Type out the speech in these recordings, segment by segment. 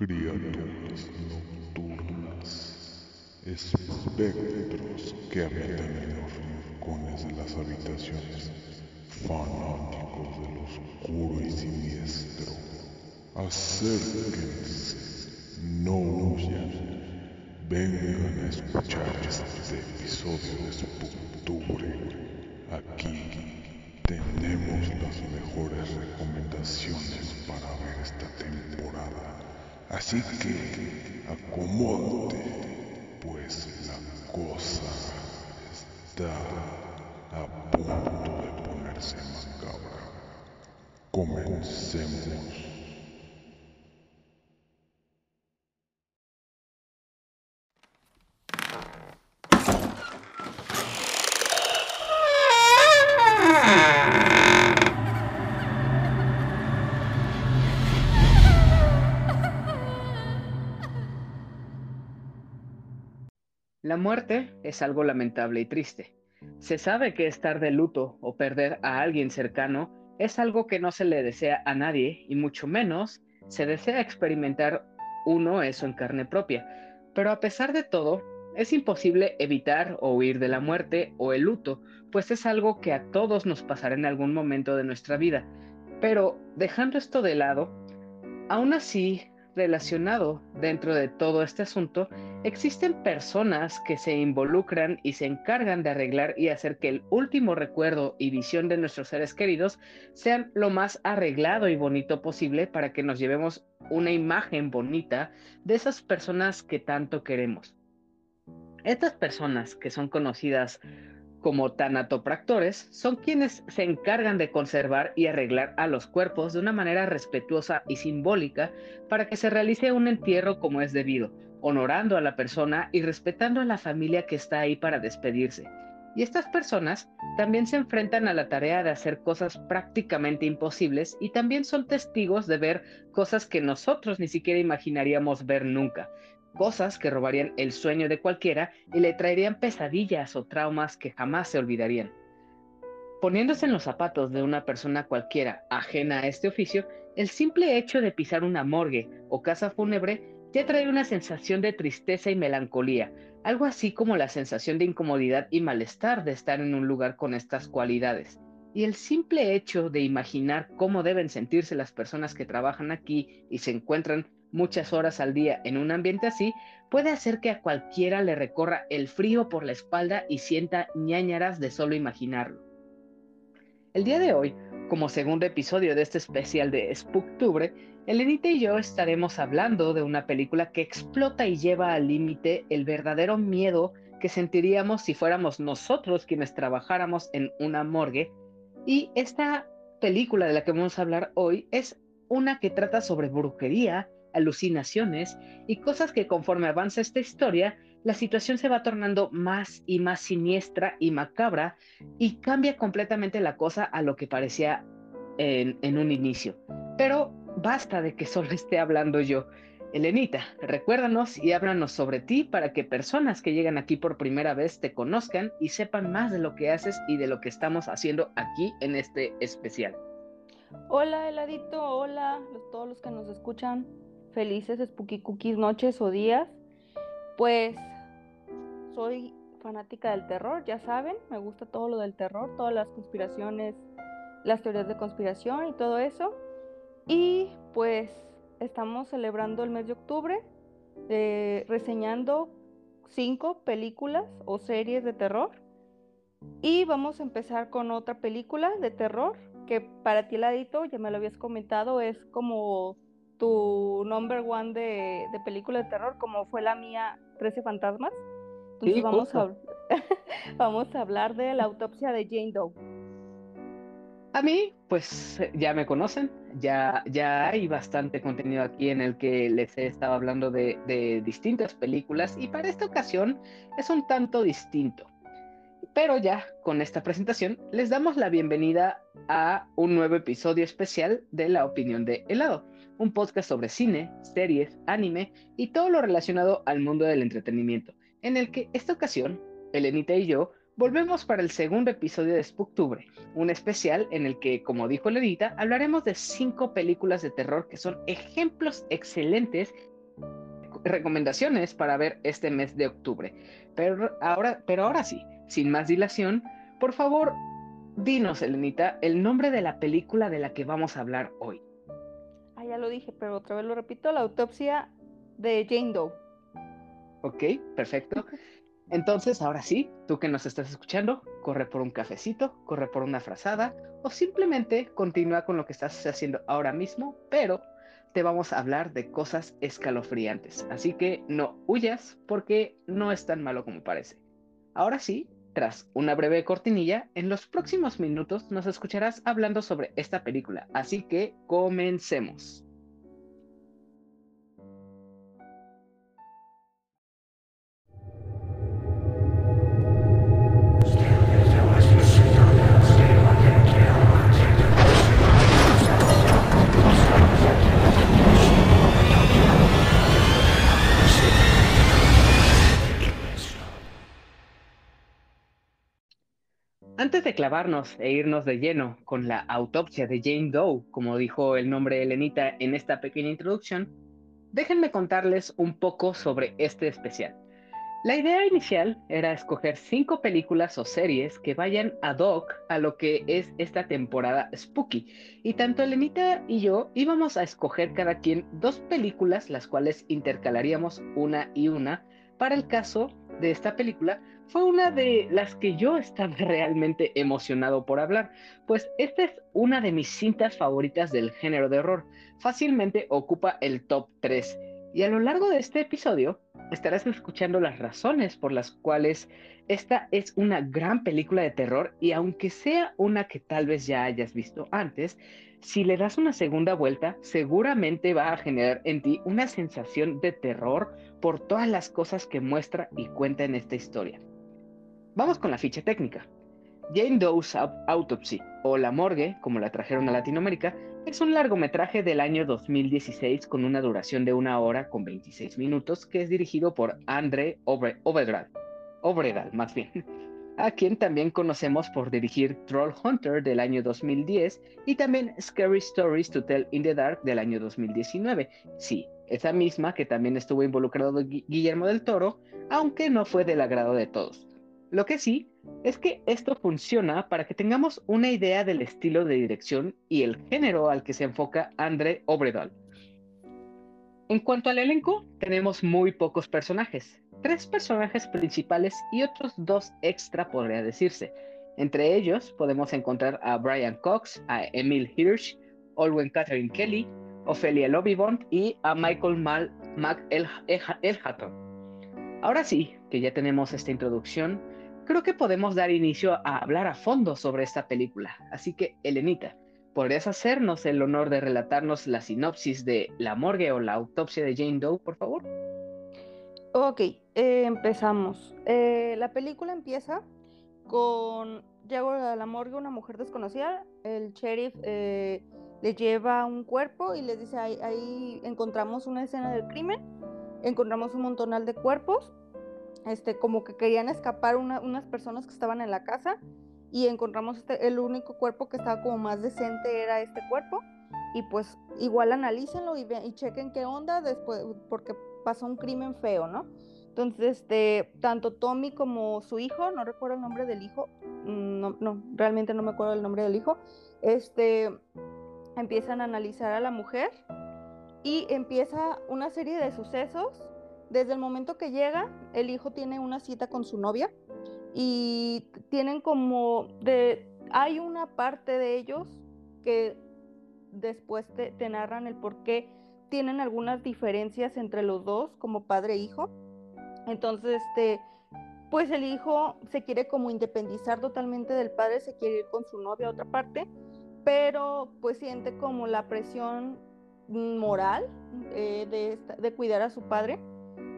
criaturas nocturnas, espectros que habitan en los rincones de las habitaciones, fanáticos del oscuro y siniestro. Acérquense, no huyan, vengan a escuchar este episodio de Spooktubre. Aquí tenemos las mejores recomendaciones para ver esta temporada. Así que acomódate, pues la cosa está a punto de ponerse macabra. Comencemos. La muerte es algo lamentable y triste. Se sabe que estar de luto o perder a alguien cercano es algo que no se le desea a nadie y mucho menos se desea experimentar uno eso en carne propia. Pero a pesar de todo, es imposible evitar o huir de la muerte o el luto, pues es algo que a todos nos pasará en algún momento de nuestra vida. Pero dejando esto de lado, aún así relacionado dentro de todo este asunto, existen personas que se involucran y se encargan de arreglar y hacer que el último recuerdo y visión de nuestros seres queridos sean lo más arreglado y bonito posible para que nos llevemos una imagen bonita de esas personas que tanto queremos. Estas personas que son conocidas como tanatopractores son quienes se encargan de conservar y arreglar a los cuerpos de una manera respetuosa y simbólica para que se realice un entierro como es debido, honorando a la persona y respetando a la familia que está ahí para despedirse. Y estas personas también se enfrentan a la tarea de hacer cosas prácticamente imposibles y también son testigos de ver cosas que nosotros ni siquiera imaginaríamos ver nunca, cosas que robarían el sueño de cualquiera y le traerían pesadillas o traumas que jamás se olvidarían. Poniéndose en los zapatos de una persona cualquiera ajena a este oficio, el simple hecho de pisar una morgue o casa fúnebre ya trae una sensación de tristeza y melancolía, algo así como la sensación de incomodidad y malestar de estar en un lugar con estas cualidades. Y el simple hecho de imaginar cómo deben sentirse las personas que trabajan aquí y se encuentran muchas horas al día en un ambiente así, puede hacer que a cualquiera le recorra el frío por la espalda y sienta ñañaras de solo imaginarlo. El día de hoy, como segundo episodio de este especial de Spooktubre, Elenita y yo estaremos hablando de una película que explota y lleva al límite el verdadero miedo que sentiríamos si fuéramos nosotros quienes trabajáramos en una morgue. Y esta película de la que vamos a hablar hoy es una que trata sobre brujería, alucinaciones y cosas que conforme avanza esta historia, la situación se va tornando más y más siniestra y macabra y cambia completamente la cosa a lo que parecía en, un inicio. Pero basta de que solo esté hablando yo. Elenita, recuérdanos y háblanos sobre ti para que personas que llegan aquí por primera vez te conozcan y sepan más de lo que haces y de lo que estamos haciendo aquí en este especial. Hola, heladito, hola, todos los que nos escuchan felices spooky cookies noches o días. Pues soy fanática del terror, ya saben, me gusta todo lo del terror, todas las conspiraciones, las teorías de conspiración y todo eso. Y pues estamos celebrando el mes de octubre, eh, reseñando cinco películas o series de terror. Y vamos a empezar con otra película de terror que para ti, Ladito, ya me lo habías comentado, es como tu number one de, de película de terror, como fue la mía, 13 fantasmas. Entonces vamos, a, vamos a hablar de la autopsia de Jane Doe. A mí, pues ya me conocen, ya, ya hay bastante contenido aquí en el que les he estado hablando de, de distintas películas y para esta ocasión es un tanto distinto. Pero ya con esta presentación les damos la bienvenida a un nuevo episodio especial de La Opinión de Helado un podcast sobre cine, series, anime y todo lo relacionado al mundo del entretenimiento, en el que esta ocasión, Elenita y yo volvemos para el segundo episodio de Spooktubre, un especial en el que, como dijo Ledita, hablaremos de cinco películas de terror que son ejemplos excelentes recomendaciones para ver este mes de octubre. Pero ahora, pero ahora sí, sin más dilación, por favor, dinos, Elenita, el nombre de la película de la que vamos a hablar hoy. Ya lo dije, pero otra vez lo repito, la autopsia de Jane Doe. Ok, perfecto. Entonces, ahora sí, tú que nos estás escuchando, corre por un cafecito, corre por una frazada o simplemente continúa con lo que estás haciendo ahora mismo, pero te vamos a hablar de cosas escalofriantes. Así que no huyas porque no es tan malo como parece. Ahora sí, tras una breve cortinilla, en los próximos minutos nos escucharás hablando sobre esta película. Así que comencemos. Antes de clavarnos e irnos de lleno con la autopsia de Jane Doe, como dijo el nombre de Elenita en esta pequeña introducción, déjenme contarles un poco sobre este especial. La idea inicial era escoger cinco películas o series que vayan ad hoc a lo que es esta temporada spooky. Y tanto Elenita y yo íbamos a escoger cada quien dos películas, las cuales intercalaríamos una y una, para el caso de esta película, fue una de las que yo estaba realmente emocionado por hablar, pues esta es una de mis cintas favoritas del género de horror. Fácilmente ocupa el top 3. Y a lo largo de este episodio estarás escuchando las razones por las cuales esta es una gran película de terror y aunque sea una que tal vez ya hayas visto antes, si le das una segunda vuelta, seguramente va a generar en ti una sensación de terror por todas las cosas que muestra y cuenta en esta historia. Vamos con la ficha técnica. Jane Doe's Autopsy, o La Morgue, como la trajeron a Latinoamérica, es un largometraje del año 2016 con una duración de una hora con 26 minutos que es dirigido por Andre Obredal, Obredal más bien, a quien también conocemos por dirigir Troll Hunter del año 2010 y también Scary Stories to Tell in the Dark del año 2019. Sí, esa misma que también estuvo involucrado Guillermo del Toro, aunque no fue del agrado de todos. Lo que sí es que esto funciona para que tengamos una idea del estilo de dirección y el género al que se enfoca André Obredal. En cuanto al elenco, tenemos muy pocos personajes, tres personajes principales y otros dos extra podría decirse. Entre ellos podemos encontrar a Brian Cox, a Emil Hirsch, Olwen Catherine Kelly, Ophelia Lobibond y a Michael Mal Mac Ahora sí, que ya tenemos esta introducción, creo que podemos dar inicio a hablar a fondo sobre esta película. Así que, Elenita, ¿podrías hacernos el honor de relatarnos la sinopsis de La morgue o la autopsia de Jane Doe, por favor? Ok, eh, empezamos. Eh, la película empieza con, llega a la morgue una mujer desconocida, el sheriff eh, le lleva un cuerpo y le dice, ahí, ahí encontramos una escena del crimen, encontramos un montonal de cuerpos este, como que querían escapar unas personas que estaban en la casa y encontramos este, el único cuerpo que estaba como más decente era este cuerpo y pues igual analícenlo y, y chequen qué onda después porque pasó un crimen feo, ¿no? Entonces, este, tanto Tommy como su hijo, no recuerdo el nombre del hijo, mm, no, no, realmente no me acuerdo el nombre del hijo, este, empiezan a analizar a la mujer y empieza una serie de sucesos desde el momento que llega, el hijo tiene una cita con su novia y tienen como de, hay una parte de ellos que después te, narran el por qué tienen algunas diferencias entre los dos como padre e hijo. Entonces, este, pues el hijo se quiere como independizar totalmente del padre, se quiere ir con su novia a otra parte, pero pues siente como la presión moral eh, de, de cuidar a su padre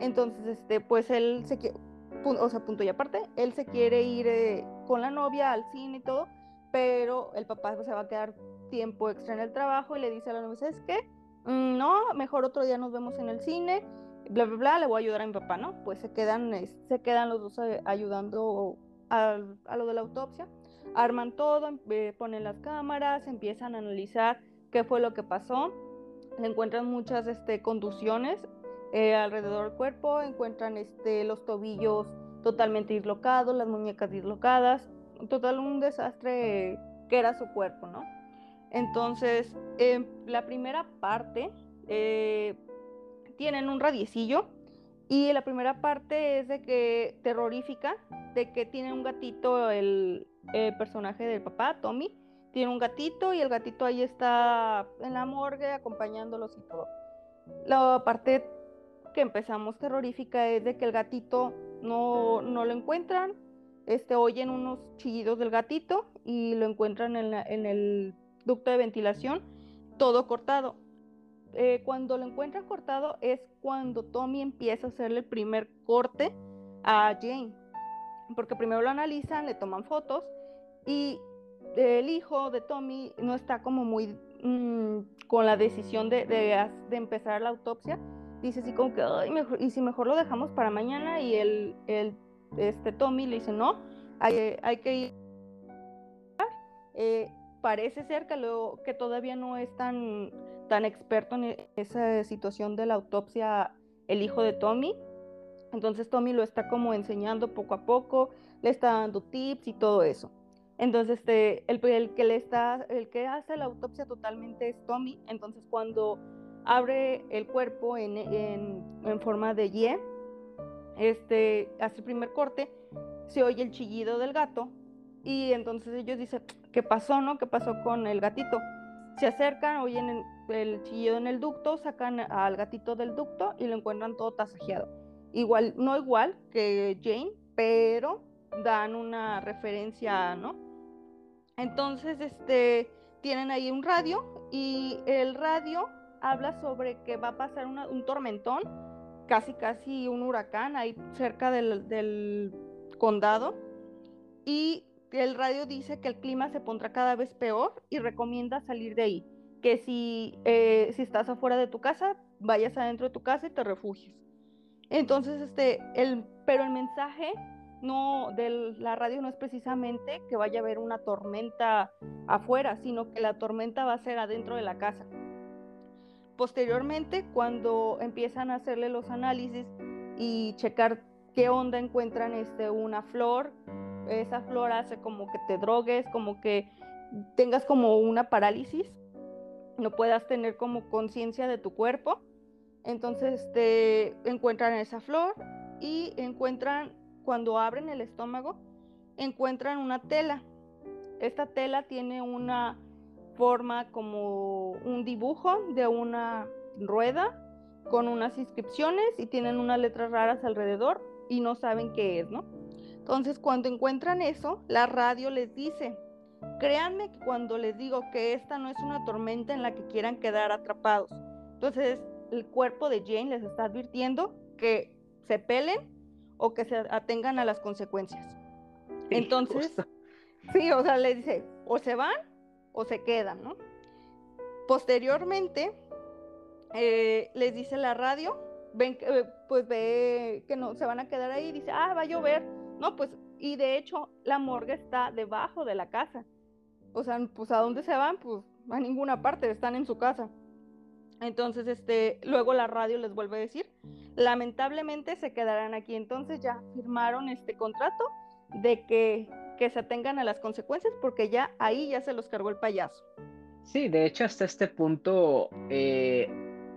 entonces, este, pues él se quiere, o sea, punto y aparte, él se quiere ir eh, con la novia al cine y todo, pero el papá se va a quedar tiempo extra en el trabajo y le dice a la novia, ¿sabes qué? Mm, no, mejor otro día nos vemos en el cine, bla, bla, bla, le voy a ayudar a mi papá, ¿no? Pues se quedan, se quedan los dos eh, ayudando a, lo de la autopsia, arman todo, eh, ponen las cámaras, empiezan a analizar qué fue lo que pasó, le encuentran muchas este, contusiones eh, alrededor del cuerpo, encuentran este, los tobillos totalmente dislocados, las muñecas dislocadas, total un desastre que era su cuerpo, ¿no? Entonces, la primera parte eh, tienen un radiecillo y la primera parte es de que terrorífica, de que tiene un gatito el, personaje del papá, Tommy, tiene un gatito y el gatito ahí está en la morgue acompañándolos y todo. La parte que empezamos terrorífica es de que el gatito no, no lo encuentran, este, oyen unos chillidos del gatito y lo encuentran en, en el ducto de ventilación, todo cortado. Eh, cuando lo encuentran cortado es cuando Tommy empieza a hacerle el primer corte a Jane. Porque primero lo analizan, le toman fotos y el hijo de Tommy no está como muy mm, con la decisión de, de, empezar la autopsia. Dice así como que, y si mejor lo dejamos para mañana y el, el este Tommy le dice, no, hay, hay que ir. Eh, parece ser que, que todavía no es tan, tan experto en esa situación de la autopsia el hijo de Tommy. Entonces Tommy lo está como enseñando poco a poco, le está dando tips y todo eso. Entonces este, el, que le está, el que hace la autopsia totalmente es Tommy. Entonces cuando abre el cuerpo en, en, en forma de Y, este, hace el primer corte, se oye el chillido del gato y entonces ellos dicen, ¿qué pasó, no? ¿Qué pasó con el gatito? Se acercan, oyen el chillido en el ducto, sacan al gatito del ducto y lo encuentran todo tasajeado. Igual, no igual que Jane, pero dan una referencia, ¿no? Entonces, este, tienen ahí un radio y el radio habla sobre que va a pasar un tormentón, casi casi un huracán ahí cerca del, condado y el radio dice que el clima se pondrá cada vez peor y recomienda salir de ahí. Que si, eh, si estás afuera de tu casa, vayas adentro de tu casa y te refugies. Entonces, este, el, pero el mensaje no de la radio no es precisamente que vaya a haber una tormenta afuera, sino que la tormenta va a ser adentro de la casa. Posteriormente, cuando empiezan a hacerle los análisis y checar qué onda encuentran este, una flor, esa flor hace como que te drogues, como que tengas como una parálisis, no puedas tener como conciencia de tu cuerpo. Entonces te este, encuentran esa flor y encuentran, cuando abren el estómago, encuentran una tela. Esta tela tiene una forma como un dibujo de una rueda con unas inscripciones y tienen unas letras raras alrededor y no saben qué es, ¿no? Entonces, cuando encuentran eso, la radio les dice, créanme que cuando les digo que esta no es una tormenta en la que quieran quedar atrapados. Entonces, el cuerpo de Jane les está advirtiendo que se pelen o que se atengan a las consecuencias. Entonces, sí, o sea, le dice, o se van o se quedan, ¿no? Posteriormente, eh, les dice la radio, ven, eh, pues ve que no se van a quedar ahí, dice, ah, va a llover no, pues, y de hecho, la morgue está debajo de la casa. O sea, pues, ¿a dónde se van? Pues, a ninguna parte, están en su casa. Entonces, este, luego la radio les vuelve a decir, lamentablemente se quedarán aquí. Entonces ya firmaron este contrato de que, que se atengan a las consecuencias porque ya ahí ya se los cargó el payaso. Sí, de hecho hasta este punto eh,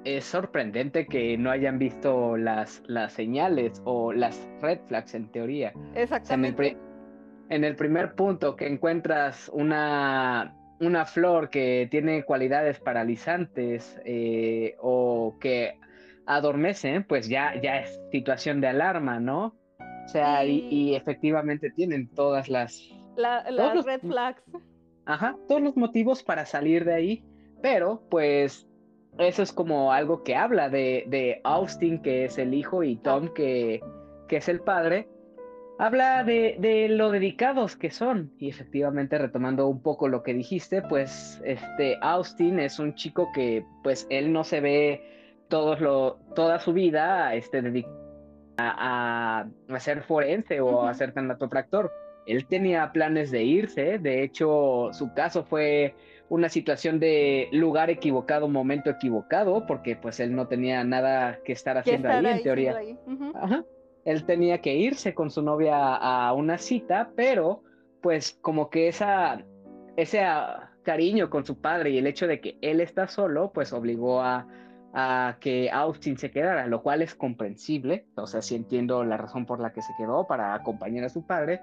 es sorprendente que no hayan visto las, las señales o las red flags en teoría. Exactamente. en, el primer punto que encuentras una, una flor que tiene cualidades paralizantes eh, o que adormecen, pues ya, ya es situación de alarma, ¿no? O sea, y, efectivamente tienen todas las... las red flags. Ajá, todos los motivos para salir de ahí, pero pues eso es como algo que habla de, Austin, que es el hijo, y Tom, que, que es el padre. Habla de, de, lo dedicados que son. Y efectivamente, retomando un poco lo que dijiste, pues este Austin es un chico que, pues, él no se ve todo lo, toda su vida este, dedicado a, a, ser forense o a ser tanatopractor. él tenía planes de irse, de hecho su caso fue una situación de lugar equivocado, momento equivocado, porque pues él no tenía nada que estar haciendo ahí, en teoría. Él tenía que irse con su novia a una cita, pero pues como que esa, ese cariño con su padre y el hecho de que él está solo, pues obligó a, a que Austin se quedara, lo cual es comprensible, o sea, sí entiendo la razón por la que se quedó para acompañar a su padre,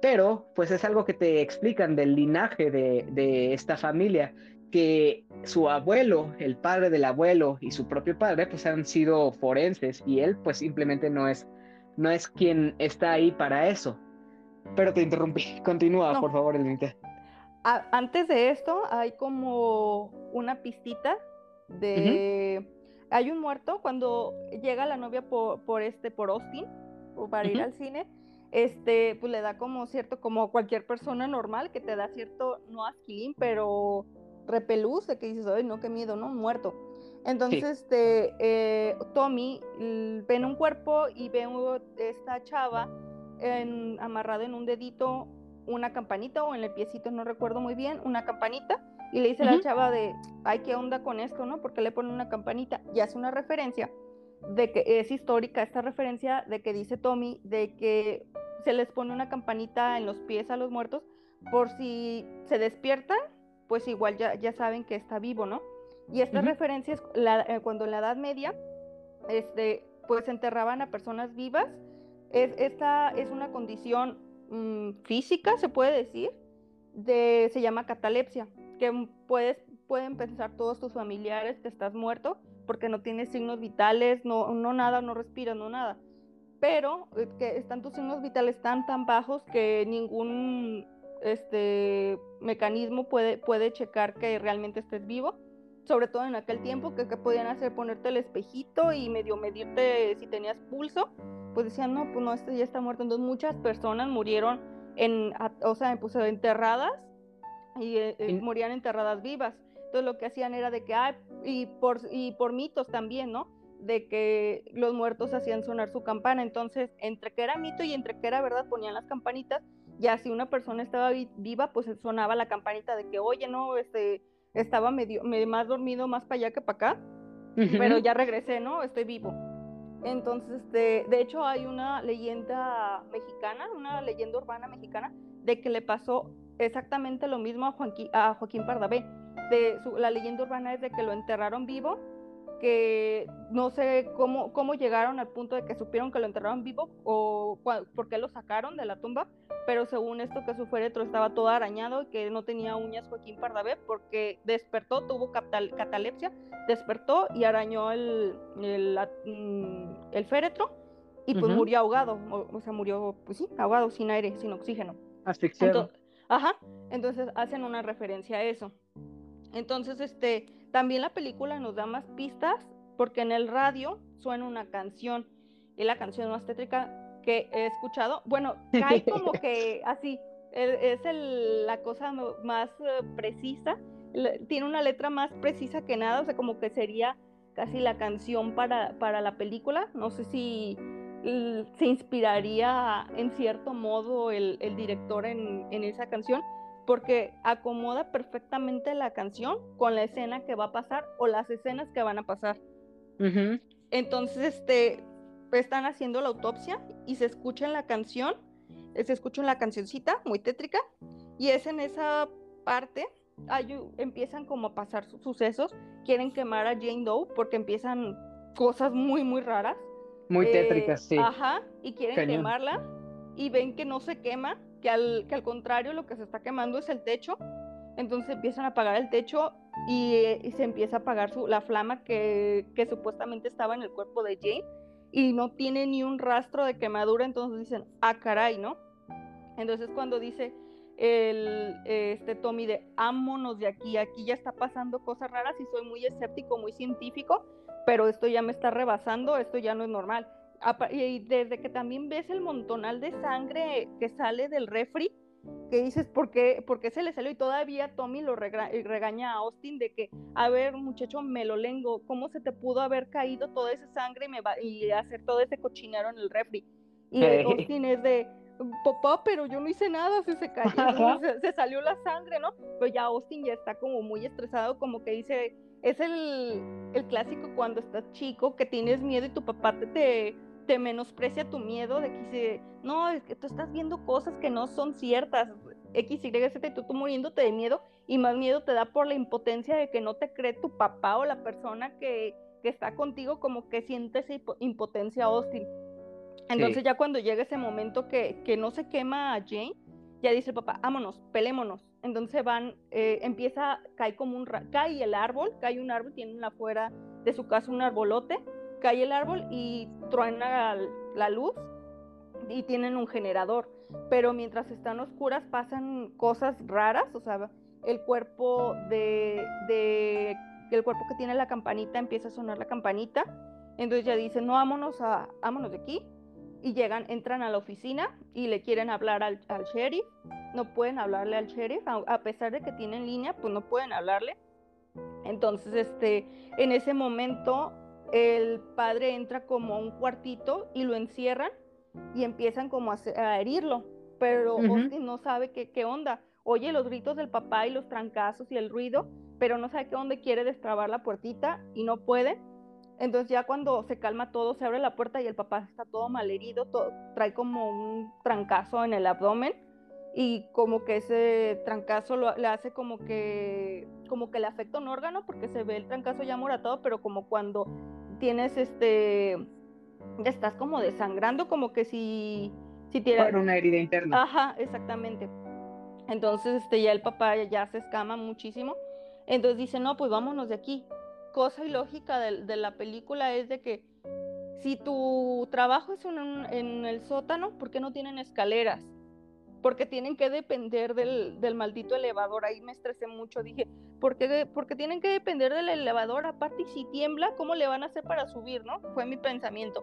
pero pues es algo que te explican del linaje de, esta familia, que su abuelo, el padre del abuelo y su propio padre pues han sido forenses y él pues simplemente no es, no es quien está ahí para eso. Pero te interrumpí, continúa por favor, Elinita. Antes de esto hay como una pistita de... Hay un muerto cuando llega la novia por, este, por Austin, o para ir al cine, este, pues le da como cierto, como cualquier persona normal, que te da cierto, no asquilín, pero repelús, de que dices, ay, no, qué miedo, ¿no? Muerto. Entonces, este, eh, Tommy ve en un cuerpo y ve esta chava en, amarrada en un dedito una campanita o en el piecito, no recuerdo muy bien, una campanita y le dice a la chava de, ay, ¿qué onda con esto, no? Porque le pone una campanita y hace una referencia de que es histórica esta referencia de que dice Tommy de que se les pone una campanita en los pies a los muertos por si se despiertan, pues igual ya, ya saben que está vivo, ¿no? Y esta referencia es eh, cuando en la Edad Media, este, pues enterraban a personas vivas. Es, esta es una condición mm, física, se puede decir, de, se llama catalepsia que pueden pensar todos tus familiares que estás muerto porque no tienes signos vitales, no, no nada, no respiras, no nada. Pero eh, que están tus signos vitales tan, tan bajos que ningún este, mecanismo puede, puede checar que realmente estés vivo. Sobre todo en aquel tiempo, que, que podían hacer ponerte el espejito y medio medirte si tenías pulso. Pues decían, no, pues no, este ya está muerto. Entonces muchas personas murieron en, o sea, pues, enterradas y eh, eh, morían enterradas vivas. Entonces lo que hacían era de que, ah, y por, y por mitos también, ¿no? De que los muertos hacían sonar su campana. Entonces, entre que era mito y entre que era verdad, ponían las campanitas. Ya si una persona estaba viva, pues sonaba la campanita de que, oye, no, este, estaba medio, más dormido, más para allá que para acá, pero ya regresé, ¿no? Estoy vivo. Entonces, de, de hecho, hay una leyenda mexicana, una leyenda urbana mexicana, de que le pasó exactamente lo mismo a, Joaquín, a Joaquín Pardavé. De la leyenda urbana es de que lo enterraron vivo, que no sé cómo, cómo llegaron al punto de que supieron que lo enterraron vivo o por qué lo sacaron de la tumba, pero según esto que su féretro estaba todo arañado y que no tenía uñas Joaquín Pardavé porque despertó, tuvo catalepsia, despertó y arañó el, el, mm, el féretro y pues murió ahogado, o, sea, murió, pues sí, ahogado, sin aire, sin oxígeno. Asfixiado. Ajá, entonces hacen una referencia a eso. Entonces, este, también la película nos da más pistas porque en el radio suena una canción y la canción más tétrica que he escuchado, bueno, cae como que así, e, es la cosa más eh, precisa, tiene una letra más precisa que nada, o sea, como que sería casi la canción para, para la película, no sé si se inspiraría en cierto modo el, director en, esa canción, porque acomoda perfectamente la canción con la escena que va a pasar o las escenas que van a pasar. Entonces, este, están haciendo la autopsia y se escucha en la canción, se escucha en la cancioncita muy tétrica, y es en esa parte empiezan como a pasar sucesos, quieren quemar a Jane Doe porque empiezan cosas muy, muy raras. Muy eh, tétrica, sí. Ajá, y quieren quemarla y ven que no se quema, que al, que al contrario lo que se está quemando es el techo. Entonces empiezan a apagar el techo y, se empieza a apagar su, la flama que, que, supuestamente estaba en el cuerpo de Jane y no tiene ni un rastro de quemadura. Entonces dicen, ah, caray, ¿no? Entonces cuando dice el, este Tommy de, ámonos de aquí, aquí ya está pasando cosas raras y soy muy escéptico, muy científico, pero esto ya me está rebasando, esto ya no es normal. Y desde que también ves el montonal de sangre que sale del refri, que dices, ¿por qué, ¿por qué se le salió? Y todavía Tommy lo regaña a Austin de que, a ver, muchacho, me lo lengo, ¿cómo se te pudo haber caído toda esa sangre y, me va, y hacer todo ese cochinero en el refri? Y Austin es de, papá, pero yo no hice nada, se, se cayó, se, se, salió la sangre, ¿no? Pero ya Austin ya está como muy estresado, como que dice, es el, el clásico cuando estás chico, que tienes miedo y tu papá te, te, te menosprecia tu miedo, de que dice, no, es que tú estás viendo cosas que no son ciertas, X, Y, Z, tú, tú muriéndote de miedo, y más miedo te da por la impotencia de que no te cree tu papá o la persona que, que está contigo, como que siente esa impotencia Austin. Entonces sí. ya cuando llega ese momento que, que, no se quema a Jane, ya dice el papá, vámonos, pelémonos. Entonces van, eh, empieza, cae como un, cae el árbol, cae un árbol, tienen afuera de su casa un arbolote, cae el árbol y truena la, luz y tienen un generador. Pero mientras están oscuras pasan cosas raras, o sea, el cuerpo de, el cuerpo que tiene la campanita empieza a sonar la campanita. Entonces ya dicen, no, vámonos, a, vámonos de aquí y llegan, entran a la oficina y le quieren hablar al, al sheriff. No pueden hablarle al sheriff, a, a, pesar de que tienen línea, pues no pueden hablarle. Entonces, este, en ese momento, el padre entra como a un cuartito y lo encierran y empiezan como a, a herirlo, pero uh -huh. Austin no sabe qué, qué onda. Oye los gritos del papá y los trancazos y el ruido, pero no sabe qué dónde quiere destrabar la puertita y no puede entonces ya cuando se calma todo, se abre la puerta y el papá está todo malherido, todo, trae como un trancazo en el abdomen y como que ese trancazo lo, le hace como que como que le afecta un órgano porque se ve el trancazo ya moratado, pero como cuando tienes este estás como desangrando, como que si si tienes una herida interna. Ajá, exactamente. Entonces este ya el papá ya se escama muchísimo. Entonces dice, "No, pues vámonos de aquí." Cosa ilógica de, de, la película es de que si tu trabajo es en, en, el sótano, ¿por qué no tienen escaleras? Porque tienen que depender del, del, maldito elevador. Ahí me estresé mucho. Dije, ¿por qué, porque tienen que depender del elevador? Aparte, y si tiembla, ¿cómo le van a hacer para subir? ¿No? Fue mi pensamiento.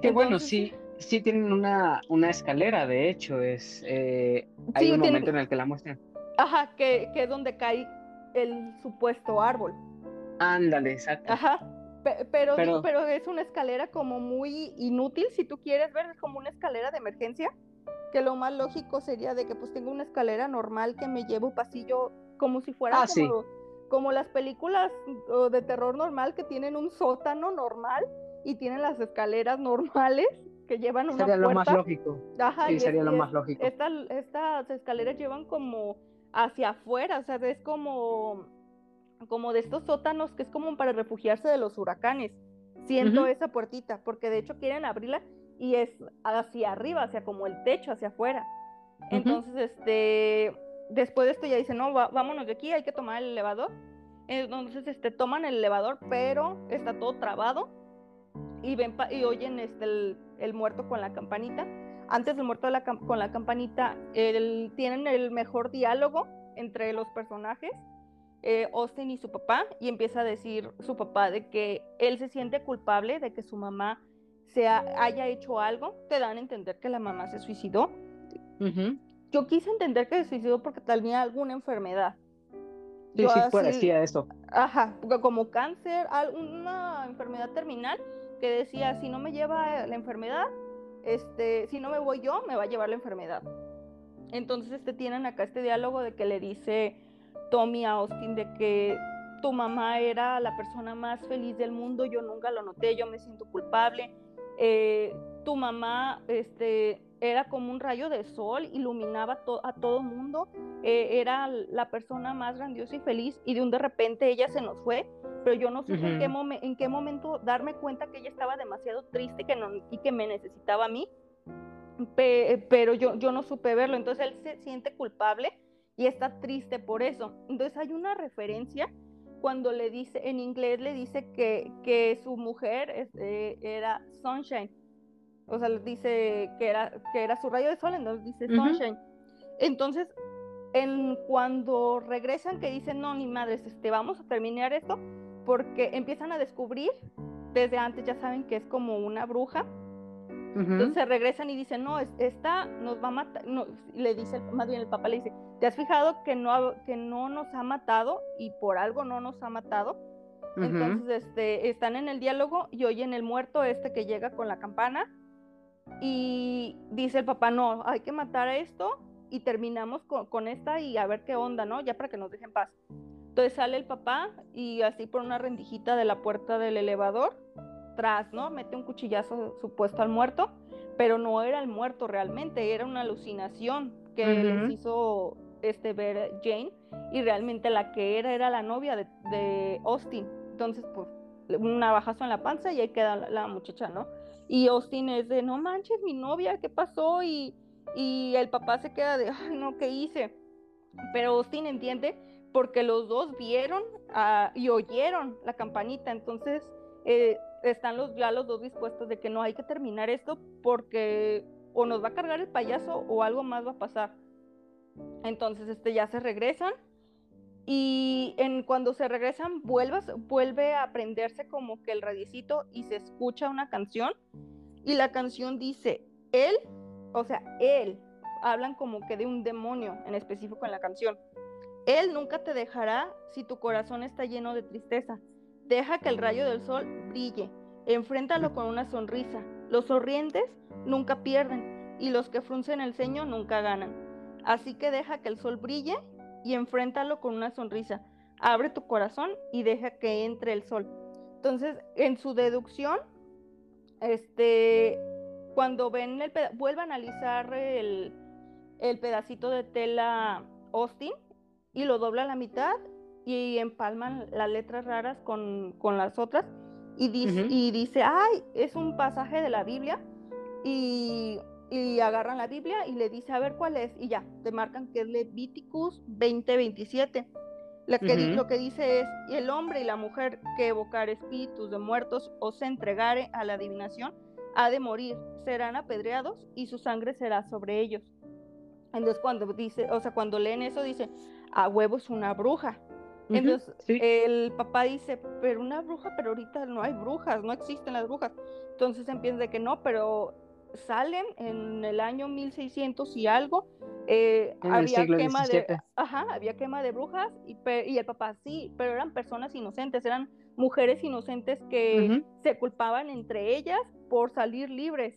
Que Entonces, bueno, sí, sí tienen una, una escalera, de hecho. es eh, Hay sí, un momento tienen... en el que la muestran. Ajá, que, que es donde cae el supuesto árbol. Ándale, exacto. Ajá. Pero, pero, pero, es una escalera como muy inútil, si tú quieres ver, es como una escalera de emergencia, que lo más lógico sería de que pues tengo una escalera normal que me llevo pasillo como si fuera ah, como, sí. como, las películas de terror normal que tienen un sótano normal y tienen las escaleras normales que llevan una sería puerta. lo más lógico. Ajá, sí, sería es, lo más lógico. Esta, estas escaleras llevan como hacia afuera, o sea, es como como de estos sótanos que es como para refugiarse de los huracanes. Siento uh -huh. esa puertita, porque de hecho quieren abrirla y es hacia arriba, hacia como el techo, hacia afuera. Uh -huh. Entonces, este, después de esto ya dicen, no, va, vámonos de aquí, hay que tomar el elevador. Entonces, este, toman el elevador, pero está todo trabado y ven y oyen este, el, el, muerto con la campanita. Antes del muerto de la, con la campanita, el, tienen el mejor diálogo entre los personajes eh, Austin y su papá y empieza a decir su papá de que él se siente culpable de que su mamá se ha, haya hecho algo. Te dan a entender que la mamá se suicidó. Uh -huh. Yo quise entender que se suicidó porque tenía alguna enfermedad. Sí, Yo sí, así, parecía eso. Ajá, como cáncer, alguna enfermedad terminal que decía, si no me lleva la enfermedad, este, si no me voy yo, me va a llevar la enfermedad. Entonces este, tienen acá este diálogo de que le dice Tommy Austin de que tu mamá era la persona más feliz del mundo, yo nunca lo noté, yo me siento culpable. Eh, tu mamá este, era como un rayo de sol, iluminaba to a todo mundo, eh, era la persona más grandiosa y feliz y de un de repente ella se nos fue, pero yo no supe uh -huh. en, qué en, qué momento darme cuenta que ella estaba demasiado triste que no, y que me necesitaba a mí, Pe pero yo, yo no supe verlo, entonces él se siente culpable y está triste por eso. Entonces hay una referencia cuando le dice, en inglés le dice que, que su mujer este, era Sunshine. O sea, le dice que era, que era su rayo de sol, entonces dice Sunshine. Uh -huh. Entonces, en, cuando regresan, que dicen, no, ni madres, este, vamos a terminar esto, porque empiezan a descubrir, desde antes ya saben que es como una bruja, Uh -huh. Entonces regresan y dicen, no, esta nos va a matar, no, le dice, más bien el papá le dice, ¿te has fijado que no, que no nos ha matado y por algo no nos ha matado? Uh -huh. Entonces este, están en el diálogo y oyen el muerto este que llega con la campana y dice el papá, no, hay que matar a esto y terminamos con, con, esta y a ver qué onda, ¿no? Ya para que nos dejen paz. Entonces sale el papá y así por una rendijita de la puerta del elevador, tras, ¿no? Mete un cuchillazo supuesto al muerto, pero no era el muerto realmente, era una alucinación que les hizo este, ver Jane y realmente la que era era la novia de, de Austin. Entonces, pues, un navajazo en la panza y ahí queda la, la, muchacha, ¿no? Y Austin es de, no manches, mi novia, ¿qué pasó? Y, y el papá se queda de, ay, no, ¿qué hice? Pero Austin entiende porque los dos vieron uh, y oyeron la campanita, entonces eh, están los, ya los dos dispuestos de que no hay que terminar esto porque o nos va a cargar el payaso o algo más va a pasar. Entonces este, ya se regresan y en, cuando se regresan vuelvas, vuelve a prenderse como que el radicito y se escucha una canción y la canción dice, él, o sea, él, hablan como que de un demonio en específico en la canción. Él nunca te dejará si tu corazón está lleno de tristeza. Deja que el rayo del sol brille. Enfréntalo con una sonrisa. Los sonrientes nunca pierden y los que fruncen el ceño nunca ganan. Así que deja que el sol brille y enfréntalo con una sonrisa. Abre tu corazón y deja que entre el sol. Entonces, en su deducción, este, cuando ven el vuelve a analizar el, el pedacito de tela Austin y lo dobla a la mitad y empalman las letras raras con, con las otras y dice, uh -huh. y dice, ay, es un pasaje de la Biblia y, y, agarran la Biblia y le dice, a ver cuál es, y ya, te marcan que es Levíticus 20:27. Lo que, uh -huh. lo que dice es, y el hombre y la mujer que evocar espíritus de muertos o se entregare a la adivinación, ha de morir, serán apedreados y su sangre será sobre ellos. Entonces cuando dice, o sea, cuando leen eso dice, a huevo es una bruja. Uh -huh, Entonces sí. el papá dice, pero una bruja, pero ahorita no hay brujas, no existen las brujas. Entonces empieza de que no, pero salen en el año 1600 y algo, eh, había quema 17. de, ajá, había quema de brujas y, y, el papá sí, pero eran personas inocentes, eran mujeres inocentes que uh -huh. se culpaban entre ellas por salir libres.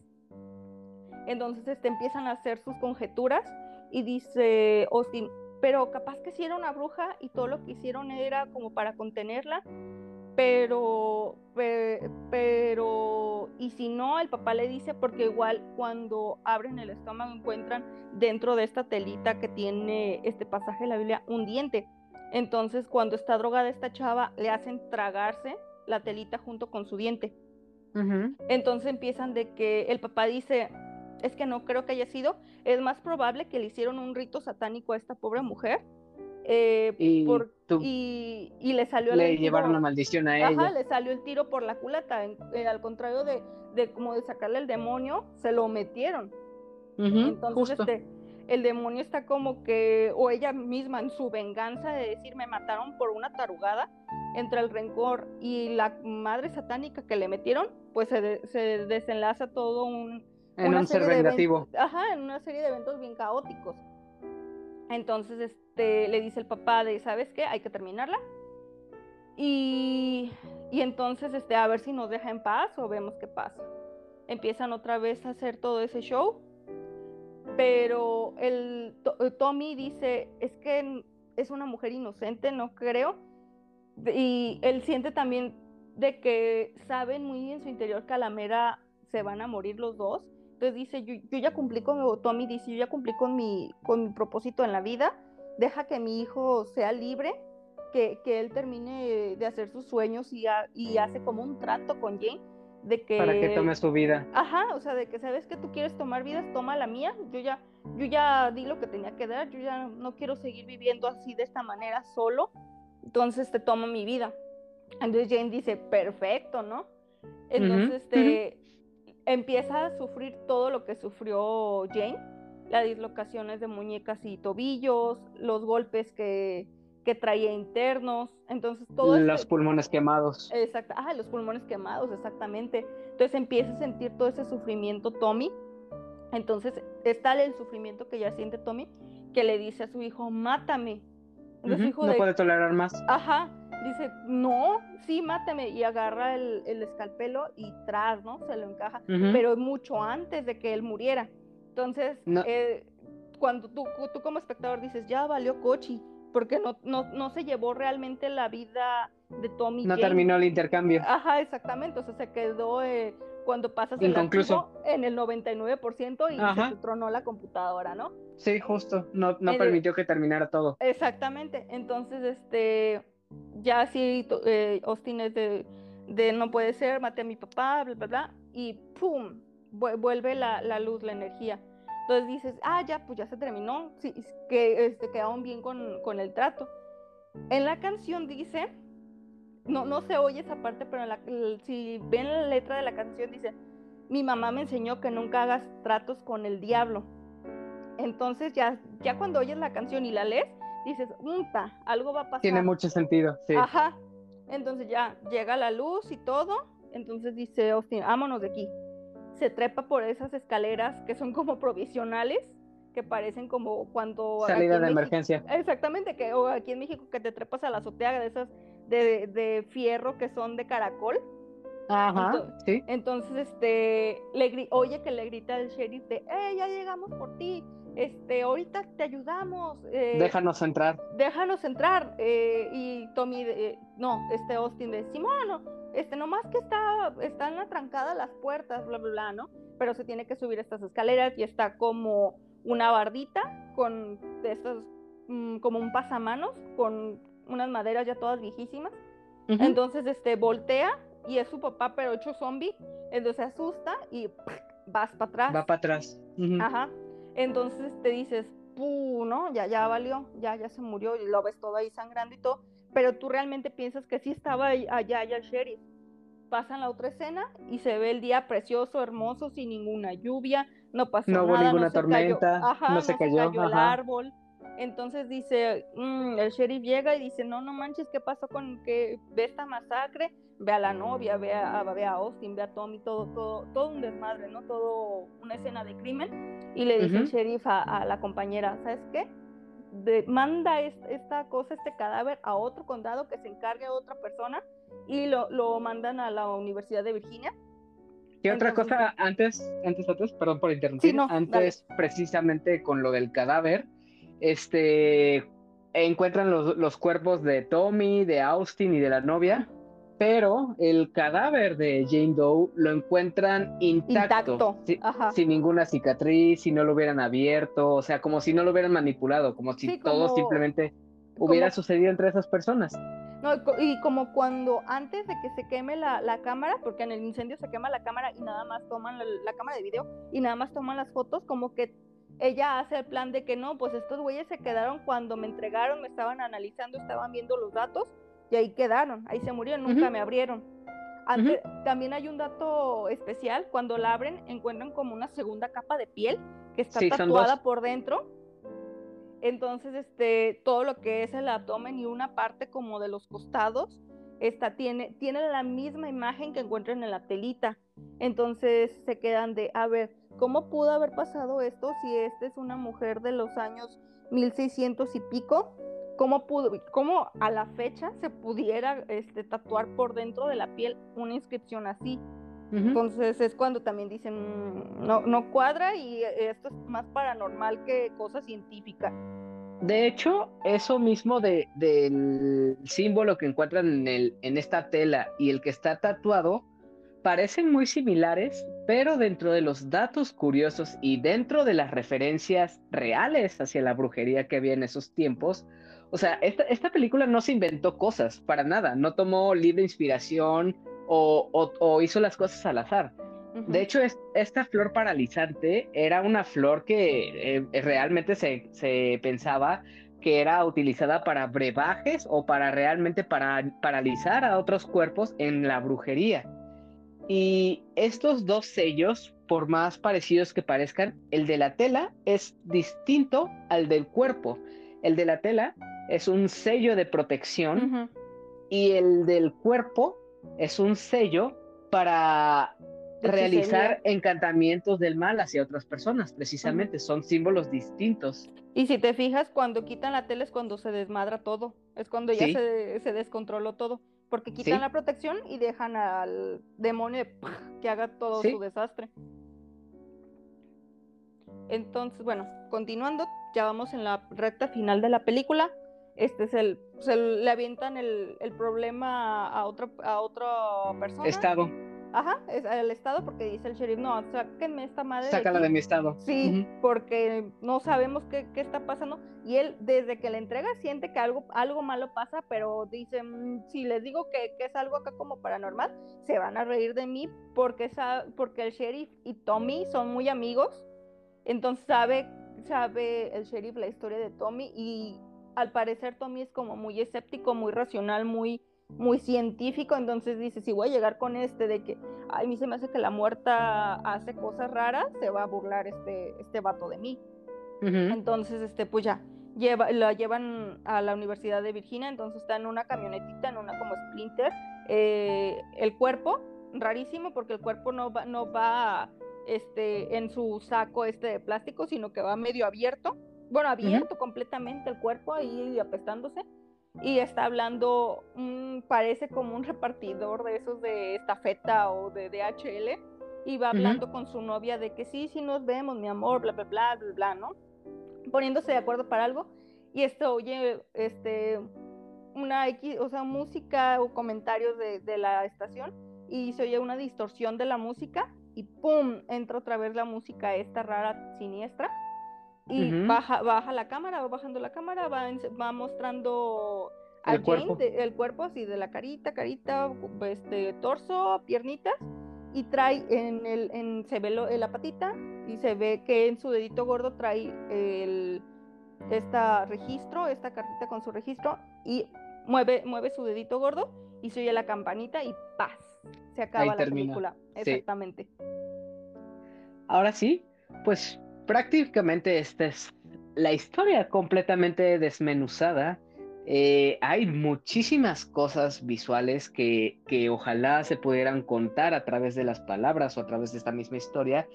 Entonces este, empiezan a hacer sus conjeturas y dice Austin, pero capaz que sí era una bruja y todo lo que hicieron era como para contenerla, pero, pero, y si no, el papá le dice, porque igual cuando abren el estómago encuentran dentro de esta telita que tiene este pasaje de la Biblia un diente. Entonces, cuando está drogada esta chava, le hacen tragarse la telita junto con su diente. Uh -huh. Entonces empiezan de que el papá dice, es que no creo que haya sido, es más probable que le hicieron un rito satánico a esta pobre mujer. Eh, y, por, y, y, le salió le llevaron la maldición a ella. Ajá, le salió el tiro por la culata. Eh, al contrario de, de, como de sacarle el demonio, se lo metieron. Uh -huh, Entonces, este, el demonio está como que, o ella misma en su venganza de decir me mataron por una tarugada, entre el rencor y la madre satánica que le metieron, pues se, de, se desenlaza todo un en un ser vengativo. Ajá, en una serie de eventos bien caóticos. Entonces, este, le dice el papá de, ¿sabes qué? Hay que terminarla. Y, y entonces, este, a ver si nos deja en paz o vemos qué pasa. Empiezan otra vez a hacer todo ese show. Pero el Tommy dice, es que es una mujer inocente, no creo. Y él siente también de que saben muy en su interior que a la mera se van a morir los dos entonces dice, yo, yo ya cumplí con, mi, Tommy dice, yo ya cumplí con mi, con mi propósito en la vida, deja que mi hijo sea libre, que, que él termine de hacer sus sueños y, a, y hace como un trato con Jane de que... Para que tome su vida. Ajá, o sea, de que sabes que tú quieres tomar vidas, toma la mía, yo ya, yo ya di lo que tenía que dar, yo ya no quiero seguir viviendo así de esta manera solo, entonces te tomo mi vida. Entonces Jane dice, perfecto, ¿no? Entonces, uh -huh, este... Uh -huh empieza a sufrir todo lo que sufrió Jane, las dislocaciones de muñecas y tobillos, los golpes que, que traía internos, entonces todo... Los este... pulmones quemados. Exacto, ah, los pulmones quemados, exactamente. Entonces empieza a sentir todo ese sufrimiento Tommy, entonces es tal el sufrimiento que ya siente Tommy que le dice a su hijo, mátame. No de, puede tolerar más. ajá, dice, no, sí, máteme, y agarra el, el escalpelo y tras, ¿no? Se lo encaja, pero mucho antes de que él muriera. Entonces, No. eh, cuando tú, tú como espectador dices, ya valió Cochi, porque no, no, no se llevó realmente la vida de Tommy No Jane. terminó el intercambio. Ajá, exactamente, o sea, se quedó eh, cuando pasas el Inconcluso. en el 99% y Ajá. se tronó la computadora, ¿no? Sí, justo. No, no Eh, permitió que terminara todo. Exactamente, entonces, este, ya sí, eh, Austin es de, de no puede ser, maté a mi papá, bla, bla, bla, y ¡pum! vu- vuelve la, la luz, la energía. Entonces dices, ah, ya, pues ya se terminó, sí, que este, quedaron bien con, con el trato. En la canción dice, no, no se oye esa parte, pero la- si ven la letra de la canción dice, mi mamá me enseñó que nunca hagas tratos con el diablo. Entonces ya, ya cuando oyes la canción y la lees, dices, "Unta, algo va a pasar. Tiene mucho sentido, sí. Ajá. Entonces ya llega la luz y todo. Entonces dice Austin, vámonos de aquí. Se trepa por esas escaleras que son como provisionales, que parecen como cuando... Salida de México- emergencia. Exactamente, que o aquí en México que te trepas a la azotea de esas de, de fierro que son de caracol. Ajá, Ento- sí. Entonces, este, le oye que le grita el sheriff de, ¡eh, ya llegamos por ti! Este, ahorita te ayudamos. eh, Déjanos entrar. déjanos entrar. eh, y Tommy, de- no, este Austin de Simón, no, este, nomás que está, están atrancadas las puertas, bla, bla, bla, ¿no? Pero se tiene que subir estas escaleras y está como una bardita con de estas, mm, como un pasamanos, con unas maderas ya todas viejísimas. Ujú. Entonces, este, voltea y es su papá, pero hecho zombie. Entonces se asusta y vas para atrás. Va para atrás. Ujú. Ajá. Entonces te dices, ¡puh! ¿no? Ya, ya valió, ya, ya se murió y lo ves todo ahí sangrando y todo. Pero tú realmente piensas que sí estaba allá, allá el sheriff. Pasan la otra escena y se ve el día precioso, hermoso, sin ninguna lluvia, no pasó No hubo nada, ninguna no se tormenta, cayó, ajá, no se cayó, el ajá. árbol. Entonces dice, mm, el sheriff llega y dice, no, no manches, ¿qué pasó con que ve esta masacre? Ve a la novia, ve a, ve a Austin, ve a Tommy, todo, todo, todo un desmadre, ¿no? Todo una escena de crimen. Y le dice el Ujú. sheriff a, a la compañera, ¿sabes qué? De- manda es- esta cosa, este cadáver a otro condado que se encargue a otra persona y lo, lo mandan a la Universidad de Virginia. ¿Qué otra Entonces, cosa antes, antes, antes, perdón por interrumpir, Sí, no, antes precisamente con lo del cadáver, este, encuentran los, los cuerpos de Tommy, de Austin y de la novia, pero el cadáver de Jane Doe lo encuentran intacto, Intacto, si- ajá. sin ninguna cicatriz, si no lo hubieran abierto, o sea, como si no lo hubieran manipulado, como si Sí, todo simplemente hubiera como- sucedido entre esas personas. No, y co- y como cuando antes de que se queme la, la cámara, porque en el incendio se quema la cámara y nada más toman la, la cámara de video y nada más toman las fotos, como que ella hace el plan de que no, pues estos güeyes se quedaron cuando me entregaron, me estaban analizando, estaban viendo los datos y ahí quedaron, ahí se murieron, nunca me abrieron. Ante- También hay un dato especial, cuando la abren encuentran como una segunda capa de piel que está Sí, tatuada por dentro. Entonces, este, todo lo que es el abdomen y una parte como de los costados, esta tiene, tiene la misma imagen que encuentran en la telita. Entonces se quedan de, a ver, ¿cómo pudo haber pasado esto si esta es una mujer de los años 1600 y pico? ¿Cómo, pudo, cómo a la fecha se pudiera este, tatuar por dentro de la piel una inscripción así? Entonces es cuando también dicen, "Mm, no, no cuadra y esto es más paranormal que cosa científica. De hecho, eso mismo de, del símbolo que encuentran en, esta tela y el que está tatuado parecen muy similares, pero dentro de los datos curiosos y dentro de las referencias reales hacia la brujería que había en esos tiempos, o sea, esta, película no se inventó cosas para nada, no tomó libre inspiración o hizo las cosas al azar. De hecho, es- esta flor paralizante era una flor que eh, realmente se, se pensaba que era utilizada para brebajes o para realmente para paralizar a otros cuerpos en la brujería. Y estos dos sellos, por más parecidos que parezcan, el de la tela es distinto al del cuerpo. El de la tela es un sello de protección y el del cuerpo es un sello para realizar encantamientos del mal hacia otras personas, precisamente, son símbolos distintos. Y si te fijas, cuando quitan la tele es cuando se desmadra todo, es cuando ya se, se, descontroló todo, porque quitan la protección y dejan al demonio que haga todo su desastre. Entonces, bueno, continuando, ya vamos en la recta final de la película. Este es el, se le avientan el, el problema a otra, a otra persona. Estado Ajá, es el estado porque dice el sheriff, no, sáquenme esta madre. Sácala de, mi estado. Sí, porque no sabemos qué, qué, está pasando. Y él, desde que le entrega, siente que algo, algo malo pasa, pero dice, mm, si les digo que, que, es algo acá como paranormal, se van a reír de mí porque, porque el sheriff y Tommy son muy amigos. Entonces sabe, sabe el sheriff la historia de Tommy y al parecer Tommy es como muy escéptico, muy racional, muy muy científico, entonces dice, si voy a llegar con este de que, ay, a mí se me hace que la muerta hace cosas raras, se va a burlar este, este vato de mí. Entonces, este, pues ya, lleva, la llevan a la Universidad de Virginia, entonces está en una camionetita, en una como Splinter, eh, el cuerpo, rarísimo, porque el cuerpo no va, no va este, en su saco este de plástico, sino que va medio abierto, bueno, abierto completamente el cuerpo ahí apestándose y está hablando, parece como un repartidor de esos de estafeta o de DHL, y va hablando con su novia de que sí, sí nos vemos, mi amor, bla, bla, bla, bla, bla, ¿no? Poniéndose de acuerdo para algo, y esto oye, este, una X, o sea, música o comentarios de, de la estación, y se oye una distorsión de la música, y ¡pum! entra otra vez la música esta rara, siniestra, y baja, baja la cámara, va bajando la cámara, va, va mostrando al el cuerpo. el cuerpo así de la carita, carita, este torso, piernitas y trae en el en se ve la patita y se ve que en su dedito gordo trae el esta registro, esta cartita con su registro y mueve mueve su dedito gordo y se oye la campanita y paz, se acaba la película. Exactamente. Ahora sí, pues prácticamente esta es la historia completamente desmenuzada. Eh, hay muchísimas cosas visuales que, que, ojalá se pudieran contar a través de las palabras o a través de esta misma historia,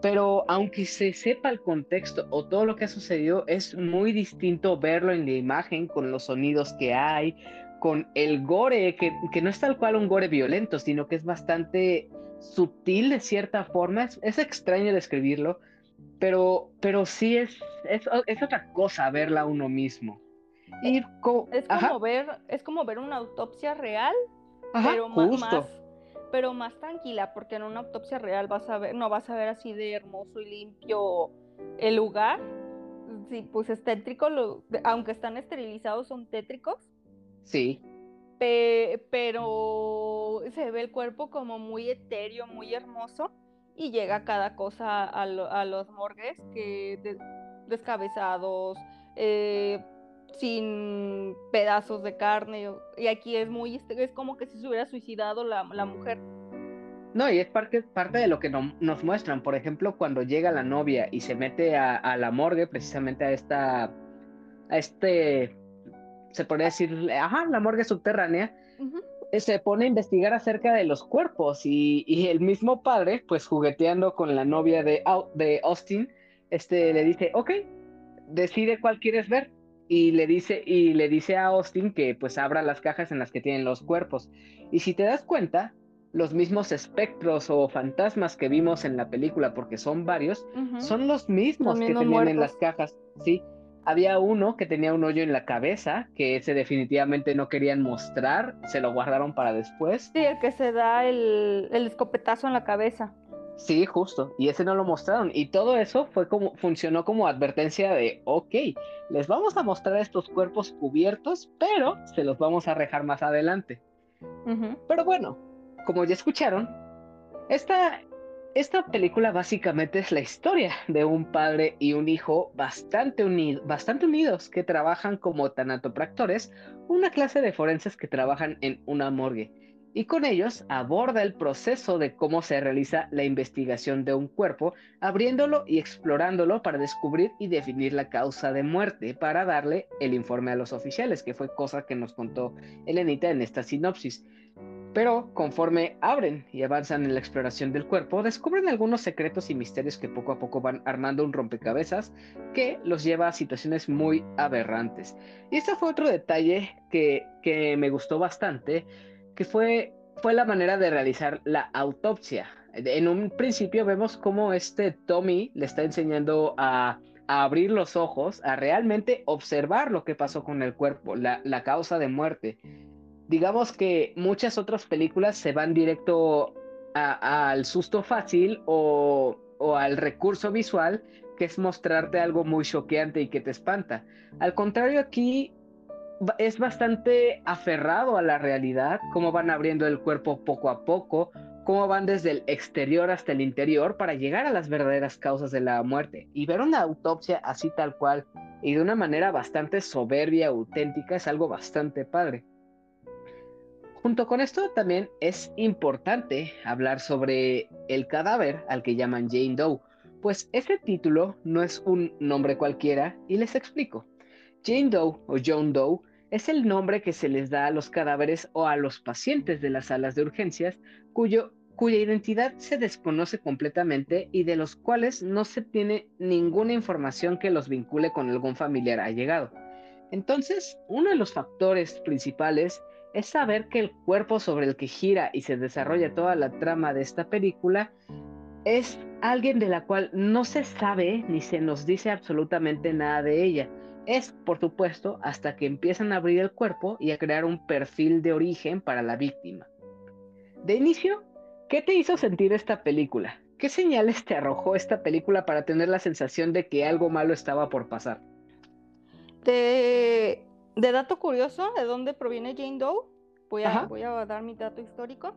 pero aunque se sepa el contexto o todo lo que ha sucedido, es muy distinto verlo en la imagen con los sonidos que hay, con el gore, que, que no es tal cual un gore violento, sino que es bastante sutil de cierta forma, es, es extraño describirlo, pero, pero sí es, es, otra cosa verla uno mismo. Eh, es como ver, es como ver una autopsia real, pero más, pero más tranquila, porque en una autopsia real vas a ver, no vas a ver así de hermoso y limpio el lugar. Sí, pues es tétrico, aunque están esterilizados, son tétricos. Sí. pero se ve el cuerpo como muy etéreo, muy hermoso y llega cada cosa a, los morgues que descabezados, eh, sin pedazos de carne. Y aquí es muy, es como que si se hubiera suicidado la, mujer. No, y es parte, parte de lo que nos muestran. Por ejemplo, cuando llega la novia y se mete a, la morgue, precisamente a esta, a este, se podría decir, ajá, la morgue subterránea, se pone a investigar acerca de los cuerpos y, el mismo padre, pues jugueteando con la novia de, de Austin, este, le dice, ok, decide cuál quieres ver. Y le dice, y le dice a Austin que pues abra las cajas en las que tienen los cuerpos. Y si te das cuenta, los mismos espectros o fantasmas que vimos en la película, porque son varios, son los mismos que tenían en las cajas, ¿sí? Había uno que tenía un hoyo en la cabeza, que ese definitivamente no querían mostrar, se lo guardaron para después. Sí, el que se da el, escopetazo en la cabeza. Sí, justo, y ese no lo mostraron. Y todo eso fue como, funcionó como advertencia de, ok, les vamos a mostrar estos cuerpos cubiertos, pero se los vamos a rejar más adelante. Pero bueno, como ya escucharon, esta esta película básicamente es la historia de un padre y un hijo bastante, unidos que trabajan como tanatopractores, una clase de forenses que trabajan en una morgue. Y con ellos aborda el proceso de cómo se realiza la investigación de un cuerpo, abriéndolo y explorándolo para descubrir y definir la causa de muerte, para darle el informe a los oficiales, que fue cosa que nos contó Elenita en esta sinopsis. Pero conforme abren y avanzan en la exploración del cuerpo, descubren algunos secretos y misterios que poco a poco van armando un rompecabezas que los lleva a situaciones muy aberrantes. Y este fue otro detalle que, que me gustó bastante, que fue, fue la manera de realizar la autopsia. En un principio vemos cómo este Tommy le está enseñando a, a abrir los ojos, a realmente observar lo que pasó con el cuerpo, la, la causa de muerte digamos que muchas otras películas se van directo al susto fácil o, al recurso visual, que es mostrarte algo muy choqueante y que te espanta. Al contrario, aquí es bastante aferrado a la realidad, cómo van abriendo el cuerpo poco a poco, cómo van desde el exterior hasta el interior para llegar a las verdaderas causas de la muerte. Y ver una autopsia así tal cual y de una manera bastante soberbia, auténtica, es algo bastante padre. Junto con esto también es importante hablar sobre el cadáver al que llaman Jane Doe, pues ese título no es un nombre cualquiera y les explico. Jane Doe o John Doe es el nombre que se les da a los cadáveres o a los pacientes de las salas de urgencias cuya identidad se desconoce completamente y de los cuales no se tiene ninguna información que los vincule con algún familiar allegado. Entonces, uno de los factores principales es saber que el cuerpo sobre el que gira y se desarrolla toda la trama de esta película es alguien de la cual no se sabe ni se nos dice absolutamente nada de ella. Es, por supuesto, hasta que empiezan a abrir el cuerpo y a crear un perfil de origen para la víctima. De inicio, ¿qué te hizo sentir esta película? ¿Qué señales te arrojó esta película para tener la sensación de que algo malo estaba por pasar? Te de dato curioso, ¿de dónde proviene Jane Doe? Voy a, voy a dar mi dato histórico.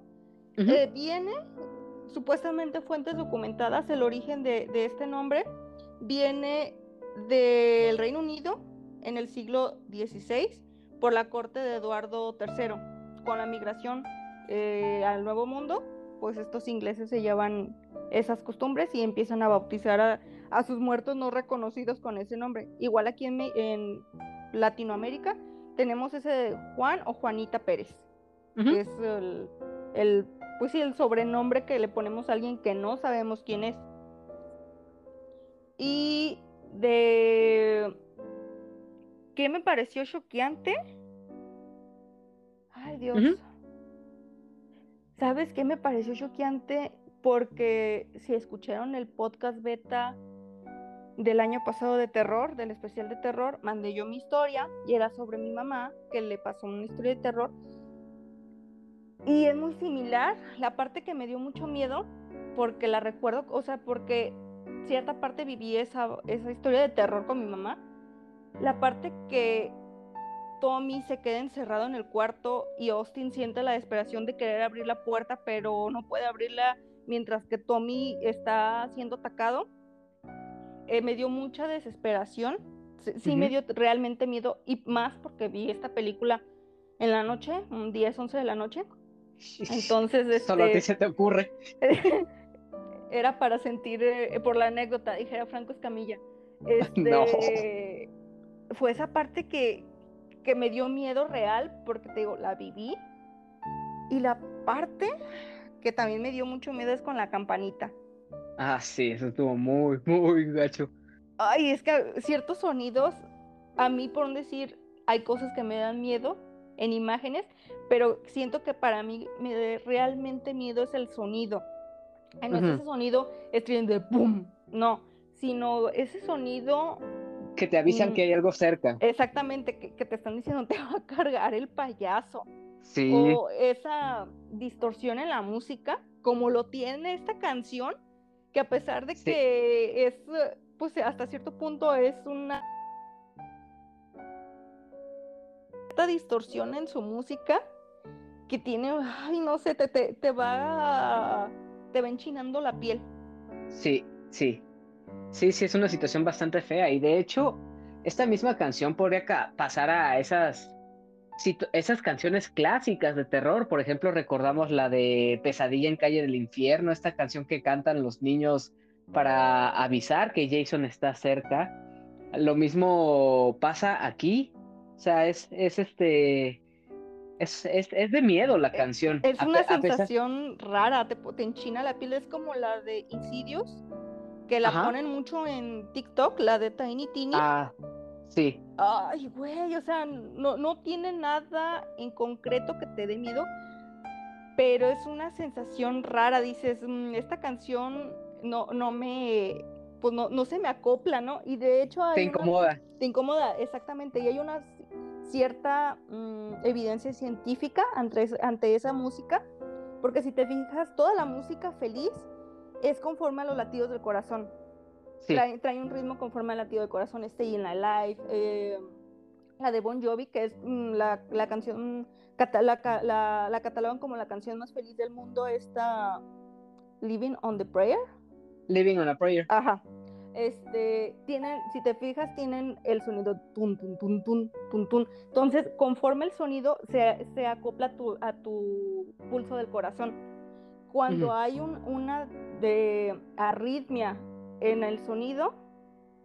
Eh, viene, supuestamente fuentes documentadas, el origen de, este nombre viene del Reino Unido en el siglo XVI por la corte de Eduardo III. Con la migración eh, al Nuevo Mundo, pues estos ingleses se llevan esas costumbres y empiezan a bautizar a, sus muertos no reconocidos con ese nombre. Igual aquí en, en Latinoamérica, tenemos ese Juan o Juanita Pérez, que es el, pues sí, el sobrenombre que le ponemos a alguien que no sabemos quién es. Y de qué me pareció choqueante. Ay, Dios. ¿Sabes qué me pareció choqueante? Porque si escucharon el podcast beta del año pasado de terror, del especial de terror, mandé yo mi historia y era sobre mi mamá, que le pasó una historia de terror. Y es muy similar, la parte que me dio mucho miedo, porque la recuerdo, o sea, porque cierta parte viví esa, esa historia de terror con mi mamá. La parte que Tommy se queda encerrado en el cuarto y Austin siente la desesperación de querer abrir la puerta, pero no puede abrirla mientras que Tommy está siendo atacado eh, me dio mucha desesperación, sí, me dio realmente miedo y más porque vi esta película en la noche, un 10, 11 de la noche. Entonces, este, solo a ti se te ocurre. era para sentir eh, por la anécdota, dijera Franco Escamilla. Este, Fue esa parte que, que me dio miedo real porque te digo, la viví. Y la parte que también me dio mucho miedo es con la campanita. Ah, sí, eso estuvo muy, muy gacho. Ay, es que ciertos sonidos, a mí por decir, hay cosas que me dan miedo en imágenes, pero siento que para mí me da realmente miedo es el sonido. No es ese sonido estridente de ¡pum! No, sino ese sonido... Que te avisan que hay algo cerca. Exactamente, que, que, te están diciendo, te va a cargar el payaso. Sí. O esa distorsión en la música, como lo tiene esta canción, que a pesar de que es, pues hasta cierto punto es una distorsión en su música que tiene, ay, no sé, te, te, va, te va enchinando la piel. Sí, sí. Sí, sí, es una situación bastante fea. Y de hecho, esta misma canción podría pasar a esas esas canciones clásicas de terror, por ejemplo, recordamos la de Pesadilla en Calle del Infierno, esta canción que cantan los niños para avisar que Jason está cerca. Lo mismo pasa aquí, o sea, es, es este, Es, es, es de miedo la Eh, canción. Es a una pe- a pesar- sensación rara, te, te enchina la piel, es como la de Insidious, que la Ajá. ponen mucho en TikTok, la de Tiny Tiny. Ah, sí. Ay, güey, o sea, no, no tiene nada en concreto que te dé miedo, pero es una sensación rara, dices, "Mm, esta canción no, no me, pues no, no se me acopla, ¿no? Y de hecho hay Te una- incomoda. te incomoda, exactamente, y hay una cierta mm, evidencia científica ante, ante esa música, porque si te fijas, toda la música feliz es conforme a los latidos del corazón Sí. trae, trae un ritmo conforme al latido del corazón, Stay in Alive, eh, la de Bon Jovi, que es mm, la, la canción, cata- la, la- la catalogan como la canción más feliz del mundo, esta Living on the Prayer. Living on a Prayer. Ajá. Este, tienen, si te fijas, tienen el sonido tun, tun, tun, tun, tun, tun. Entonces, conforme el sonido se, se acopla a tu, a tu pulso del corazón. Cuando hay un- una de arritmia en el sonido,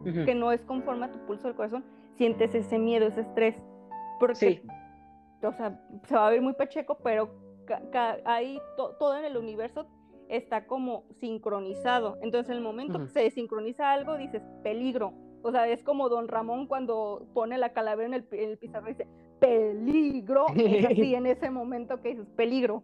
que no es conforme a tu pulso del corazón, sientes ese miedo, ese estrés. Porque, Sí. o sea, se va a ver muy pacheco, pero ahí to- todo en el universo está como sincronizado. Entonces, en el momento que se desincroniza algo, dices peligro. O sea, es como Don Ramón cuando pone la calavera en el, en el pizarro y dice peligro. Es así en ese momento que dices peligro.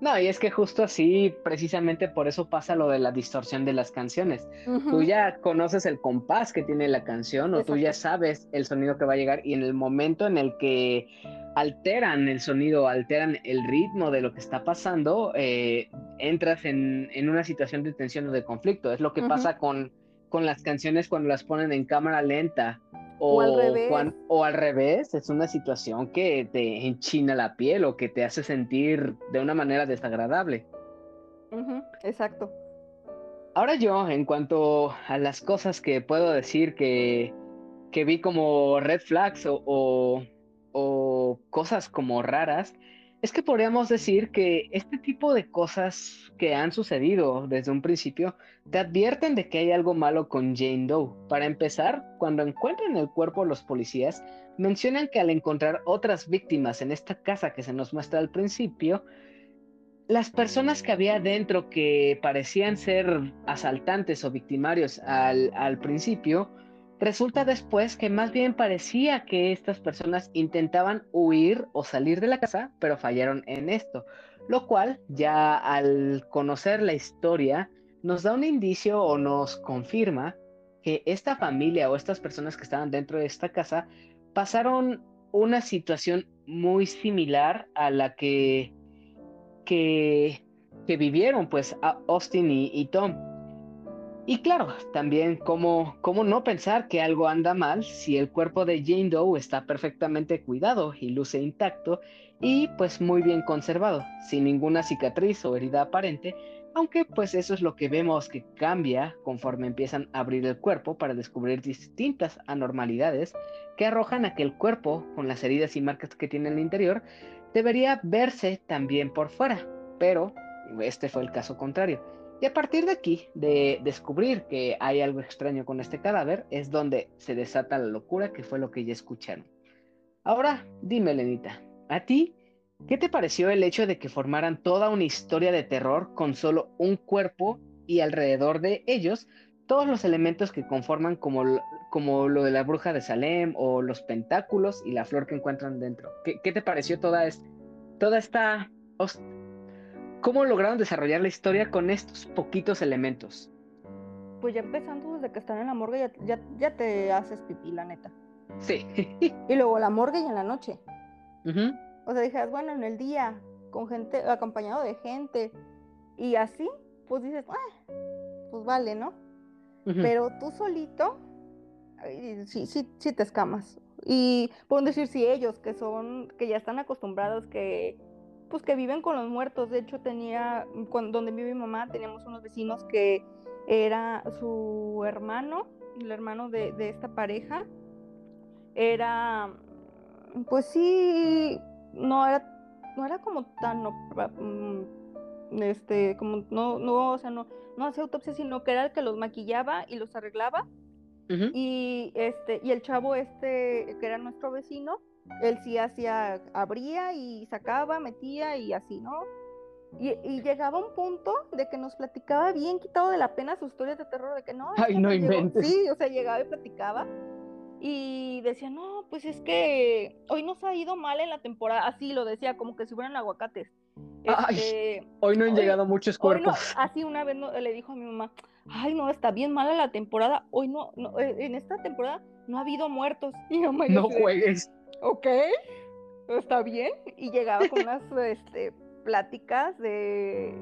No, y es que justo así, precisamente por eso pasa lo de la distorsión de las canciones. Tú ya conoces el compás que tiene la canción o tú ya sabes el sonido que va a llegar y en el momento en el que alteran el sonido, alteran el ritmo de lo que está pasando, eh, entras en, en una situación de tensión o de conflicto. Es lo que pasa con, con las canciones cuando las ponen en cámara lenta. O al revés. cuan- o al revés, es una situación que te enchina la piel o que te hace sentir de una manera desagradable. Exacto. Ahora yo, en cuanto a las cosas que puedo decir que, que vi como red flags o, o, o cosas como raras, es que podríamos decir que este tipo de cosas que han sucedido desde un principio te advierten de que hay algo malo con Jane Doe. Para empezar, cuando encuentran el cuerpo los policías, mencionan que al encontrar otras víctimas en esta casa que se nos muestra al principio, las personas que había dentro que parecían ser asaltantes o victimarios al, al principio, resulta después que más bien parecía que estas personas intentaban huir o salir de la casa, pero fallaron en esto. Lo cual, ya al conocer la historia, nos da un indicio o nos confirma que esta familia o estas personas que estaban dentro de esta casa pasaron una situación muy similar a la que que, vivieron pues Austin y Tom. Y claro, también cómo, cómo no pensar que algo anda mal si el cuerpo de Jane Doe está perfectamente cuidado y luce intacto y pues muy bien conservado, sin ninguna cicatriz o herida aparente, aunque pues eso es lo que vemos que cambia conforme empiezan a abrir el cuerpo para descubrir distintas anormalidades que arrojan a que el cuerpo, con las heridas y marcas que tiene en el interior, debería verse también por fuera, pero este fue el caso contrario. Y a partir de aquí, de descubrir que hay algo extraño con este cadáver, es donde se desata la locura, que fue lo que ya escucharon. Ahora, dime, Lenita, ¿a ti qué te pareció el hecho de que formaran toda una historia de terror con solo un cuerpo y alrededor de ellos todos los elementos que conforman como, como lo de la bruja de Salem o los pentáculos y la flor que encuentran dentro? ¿Qué, qué te pareció toda, es- toda esta... ¿Cómo lograron desarrollar la historia con estos poquitos elementos? Pues ya empezando desde que están en la morgue, ya, ya, ya te haces pipí, la neta. Sí. Y luego la morgue y en la noche. O sea, dijeras, bueno, en el día, con gente, acompañado de gente, y así, pues dices, ah, pues vale, ¿no? Pero tú solito, sí, sí, sí te escamas. Y pueden decir, si ellos, que son, que ya están acostumbrados, que, pues que viven con los muertos. De hecho, tenía, cuando, donde vive mi mamá, teníamos unos vecinos que era su hermano, el hermano de, de esta pareja, era, pues sí, no era, no era como tan, op- mm, este, como, no, no, o sea, no, no hacía autopsia, sino que era el que los maquillaba y los arreglaba. Y este, y el chavo este, que era nuestro vecino, él sí hacía, abría y sacaba, metía y así, ¿no? Y, llegaba un punto de que nos platicaba bien quitado de la pena sus historias de terror, de que no. Ay, no inventes. Sí, o sea, llegaba y platicaba. Y decía, no, pues es que hoy nos ha ido mal en la temporada. Así lo decía, como que si fueran aguacates. Ay, este, hoy no han llegado muchos cuerpos. así una vez le dijo a mi mamá, ay, no, está bien mala la temporada. Hoy no, no eh, en esta temporada no ha habido muertos. Y mamá, no juegues. Ok, está bien. Y llegaba con unas este, pláticas de,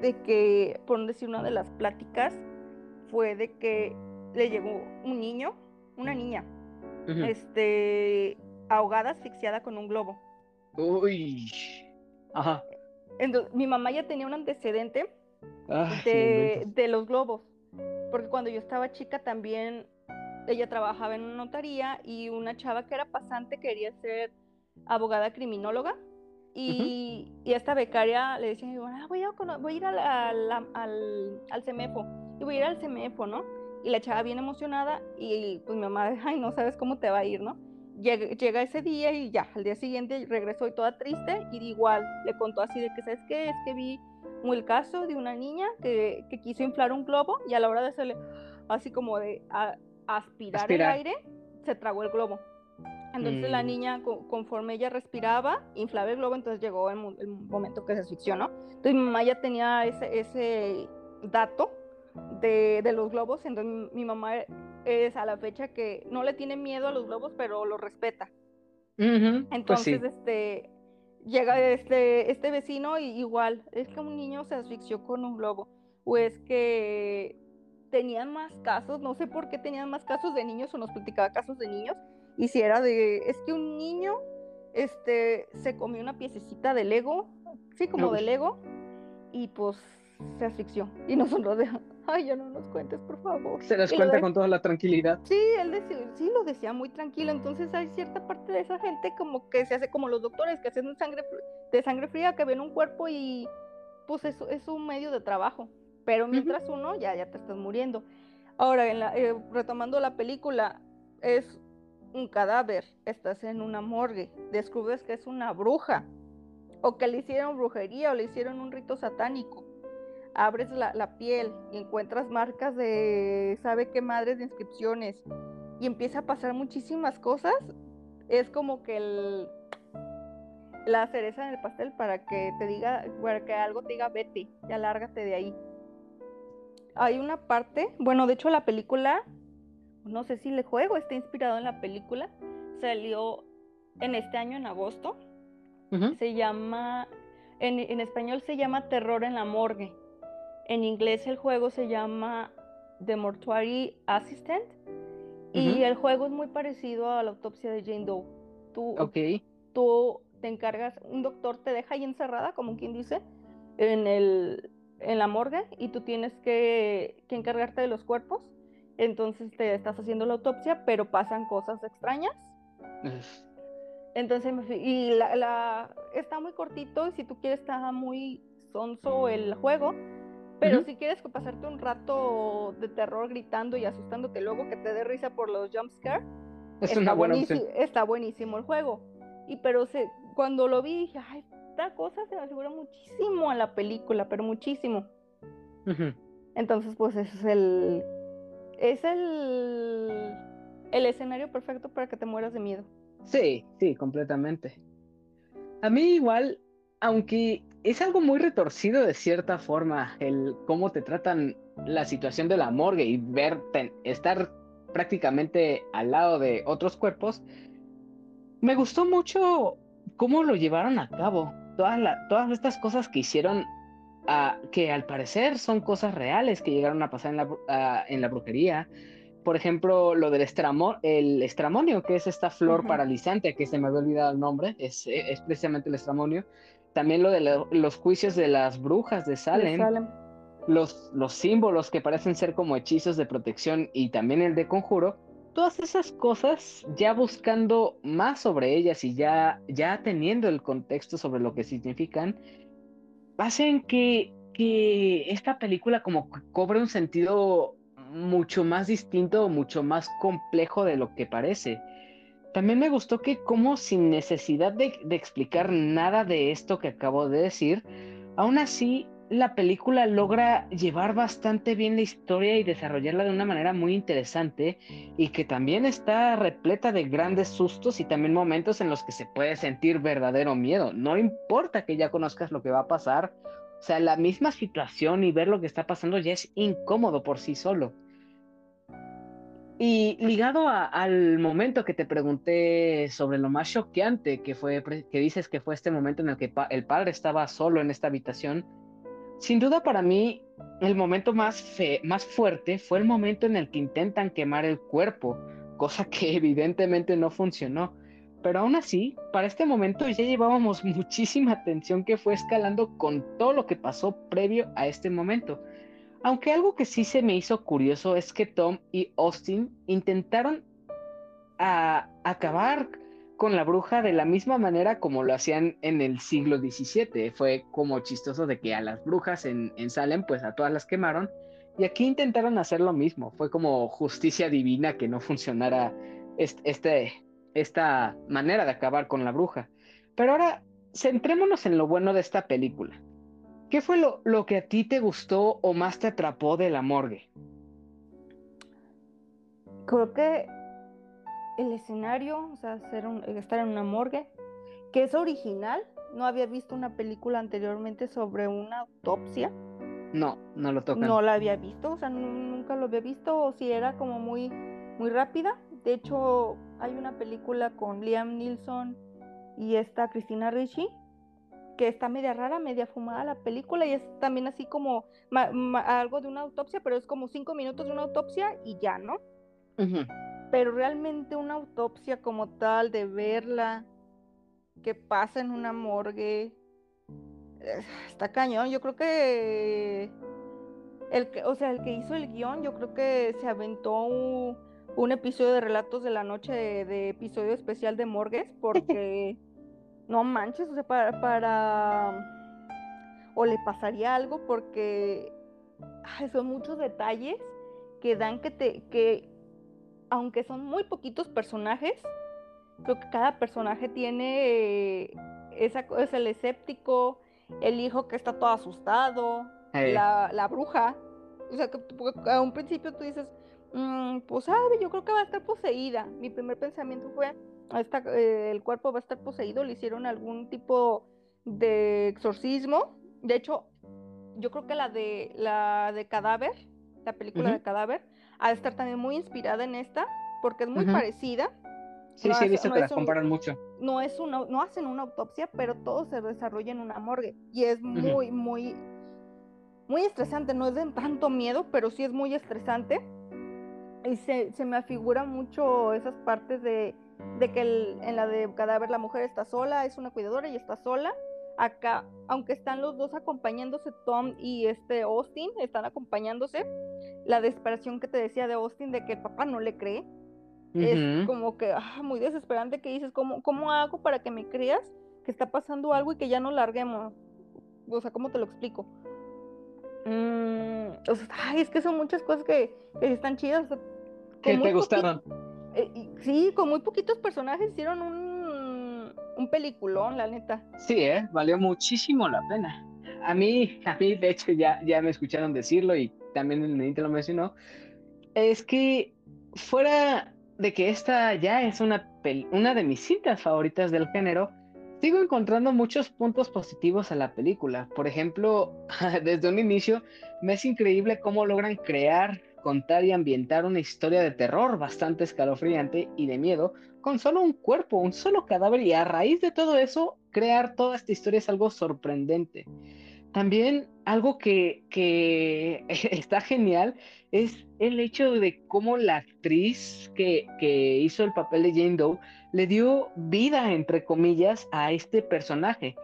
de que, por decir una de las pláticas, fue de que le llegó un niño, una niña, este, ahogada, asfixiada con un globo. Uy. Ajá. Entonces, mi mamá ya tenía un antecedente de, de, los globos, porque cuando yo estaba chica también ella trabajaba en una notaría y una chava que era pasante quería ser abogada criminóloga y, esta becaria le decía, ah, voy, a, voy a ir al, al, al, CEMEFO, y voy a ir al CEMEFO, ¿no? Y la chava bien emocionada y pues mi mamá, ay, no sabes cómo te va a ir, ¿no? Llega, ese día y ya, al día siguiente regresó y toda triste y igual le contó así de que, ¿sabes qué? Es que vi el caso de una niña que, que quiso inflar un globo y a la hora de hacerle así como de aspirar, el aire, se tragó el globo. Entonces la mm. niña, conforme ella respiraba, inflaba el globo, entonces llegó el, momento que se asfixió, ¿no? Entonces mi mamá ya tenía ese, ese dato de, de, los globos, entonces mi, mamá es a la fecha que no le tiene miedo a los globos, pero los respeta. Pues entonces, este, llega este, este vecino y igual, es que un niño se asfixió con un globo, o es que tenían más casos, no sé por qué tenían más casos de niños o nos platicaba casos de niños, y si era de, es que un niño este, se comió una piececita de Lego, sí, como de Lego, y pues se asfixió. Y nosotros de, ay, ya no nos cuentes, por favor. Se les cuenta con toda la tranquilidad. Sí, él decía, sí lo decía muy tranquilo, entonces hay cierta parte de esa gente como que se hace como los doctores que hacen sangre, de sangre fría, que ven un cuerpo y pues eso es un medio de trabajo. Pero mientras uno ya, ya te estás muriendo. Ahora, en la, eh, retomando la película, es un cadáver, estás en una morgue, descubres que es una bruja, o que le hicieron brujería, o le hicieron un rito satánico. Abres la, la piel y encuentras marcas de, sabe qué madres de inscripciones, y empieza a pasar muchísimas cosas. Es como que el, la cereza en el pastel para que te diga, para que algo te diga vete, ya lárgate de ahí hay una parte, bueno, de hecho la película, no sé si el juego está inspirado en la película, salió en este año en agosto. Se llama, en, español se llama Terror en la Morgue. En inglés el juego se llama The Mortuary Assistant. Y el juego es muy parecido a la autopsia de Jane Doe. Tú, tú te encargas, un doctor te deja ahí encerrada, como quien dice, en el, en la morgue y tú tienes que, encargarte de los cuerpos. Entonces te estás haciendo la autopsia, pero pasan cosas extrañas. Entonces, y la, está muy cortito, y si tú quieres está muy sonso el juego, pero si quieres pasarte un rato de terror gritando y asustándote luego que te dé risa por los jumpscares, es está, una buena está buenísimo el juego. Y pero se, cuando lo vi dije, ay, esta cosa se me asegura muchísimo a la película, pero muchísimo. Entonces, pues es el. Es el. El escenario perfecto para que te mueras de miedo. Sí, sí, completamente. A mí igual, aunque es algo muy retorcido de cierta forma, el cómo te tratan la situación de la morgue y ver, estar prácticamente al lado de otros cuerpos, me gustó mucho cómo lo llevaron a cabo todas, todas estas cosas que hicieron, ah, que al parecer son cosas reales que llegaron a pasar en la, ah, en la brujería. Por ejemplo, lo del estramo, el estramonio, que es esta flor paralizante, que se me había olvidado el nombre, es, es precisamente el estramonio. También lo de los juicios de las brujas de Salem. Los, los símbolos que parecen ser como hechizos de protección y también el de conjuro todas esas cosas, ya buscando más sobre ellas y ya, ya teniendo el contexto sobre lo que significan, hacen que, que esta película como cobre un sentido mucho más distinto, mucho más complejo de lo que parece. También me gustó que como sin necesidad de, de explicar nada de esto que acabo de decir, aún así la película logra llevar bastante bien la historia y desarrollarla de una manera muy interesante y que también está repleta de grandes sustos y también momentos en los que se puede sentir verdadero miedo. No importa que ya conozcas lo que va a pasar, o sea, la misma situación y ver lo que está pasando ya es incómodo por sí solo. Y ligado al momento que te pregunté sobre lo más choqueante que fue, que dices que fue este momento en el que el padre estaba solo en esta habitación, sin duda para mí, el momento más, más fuerte fue el momento en el que intentan quemar el cuerpo, cosa que evidentemente no funcionó. Pero aún así, para este momento ya llevábamos muchísima tensión que fue escalando con todo lo que pasó previo a este momento. Aunque algo que sí se me hizo curioso es que Tom y Austin intentaron a, acabar con la bruja de la misma manera como lo hacían en el siglo XVII. Fue como chistoso de que a las brujas en, Salem, pues a todas las quemaron. Y aquí intentaron hacer lo mismo. Fue como justicia divina que no funcionara este, esta manera de acabar con la bruja. Pero ahora, centrémonos en lo bueno de esta película. ¿Qué fue lo, lo que a ti te gustó o más te atrapó de la morgue? Creo que el escenario, o sea, estar en una morgue, que es original. No había visto una película anteriormente sobre una autopsia. No, no lo tocan. No la había visto, o sea, nunca lo había visto, o si era como muy, muy rápida. De hecho, hay una película con Liam Neeson y esta Cristina Ricci, que está media rara, media fumada la película, y es también así como algo de una autopsia, pero es como cinco minutos de una autopsia y ya, ¿no? Pero realmente una autopsia como tal, de verla, que pasa en una morgue, eh, está cañón. Yo creo que el que, o sea, el que hizo el guion, yo creo que se aventó un, episodio de Relatos de la Noche de, episodio especial de morgues, porque no manches, o sea, para, para o le pasaría algo porque son muchos detalles que dan que te que aunque son muy poquitos personajes, creo que cada personaje tiene esa, es el escéptico, el hijo que está todo asustado, la, bruja. O sea, que a un principio tú dices, mm, pues sabe, yo creo que va a estar poseída. Mi primer pensamiento fue, eh, el cuerpo va a estar poseído, le hicieron algún tipo de exorcismo. De hecho, yo creo que la de la de cadáver, la película de cadáver, a estar también muy inspirada en esta, porque es muy parecida. Sí, sí, he visto que las comparan mucho. No, es una, no hacen una autopsia, pero todo se desarrolla en una morgue. Y es muy, muy, muy estresante. No es de tanto miedo, pero sí es muy estresante. Y se, se me afigura mucho esas partes de, de que en la de cadáver la mujer está sola, es una cuidadora y está sola. Acá, aunque están los dos acompañándose, Tom y este Austin están acompañándose, la desesperación que te decía de Austin de que el papá no le cree. Es como que ah, muy desesperante que dices, ¿cómo, ¿cómo hago para que me creas que está pasando algo y que ya no larguemos? O sea, ¿cómo te lo explico? Mm, ay, es que son muchas cosas que, están chidas. que te gustaron. Eh, sí, con muy poquitos personajes hicieron un, un peliculón, la neta. Sí, ¿eh? valió muchísimo la pena. A mí, a mí, de hecho, ya, ya me escucharon decirlo y también el Nenita lo mencionó, es que fuera de que esta ya es una, una de mis citas favoritas del género, sigo encontrando muchos puntos positivos a la película. Por ejemplo, desde un inicio me es increíble cómo logran crear, contar y ambientar una historia de terror bastante escalofriante y de miedo con solo un cuerpo, un solo cadáver y a raíz de todo eso, crear toda esta historia es algo sorprendente. También algo que, está genial es el hecho de cómo la actriz que, hizo el papel de Jane Doe le dio vida, entre comillas, a este personaje.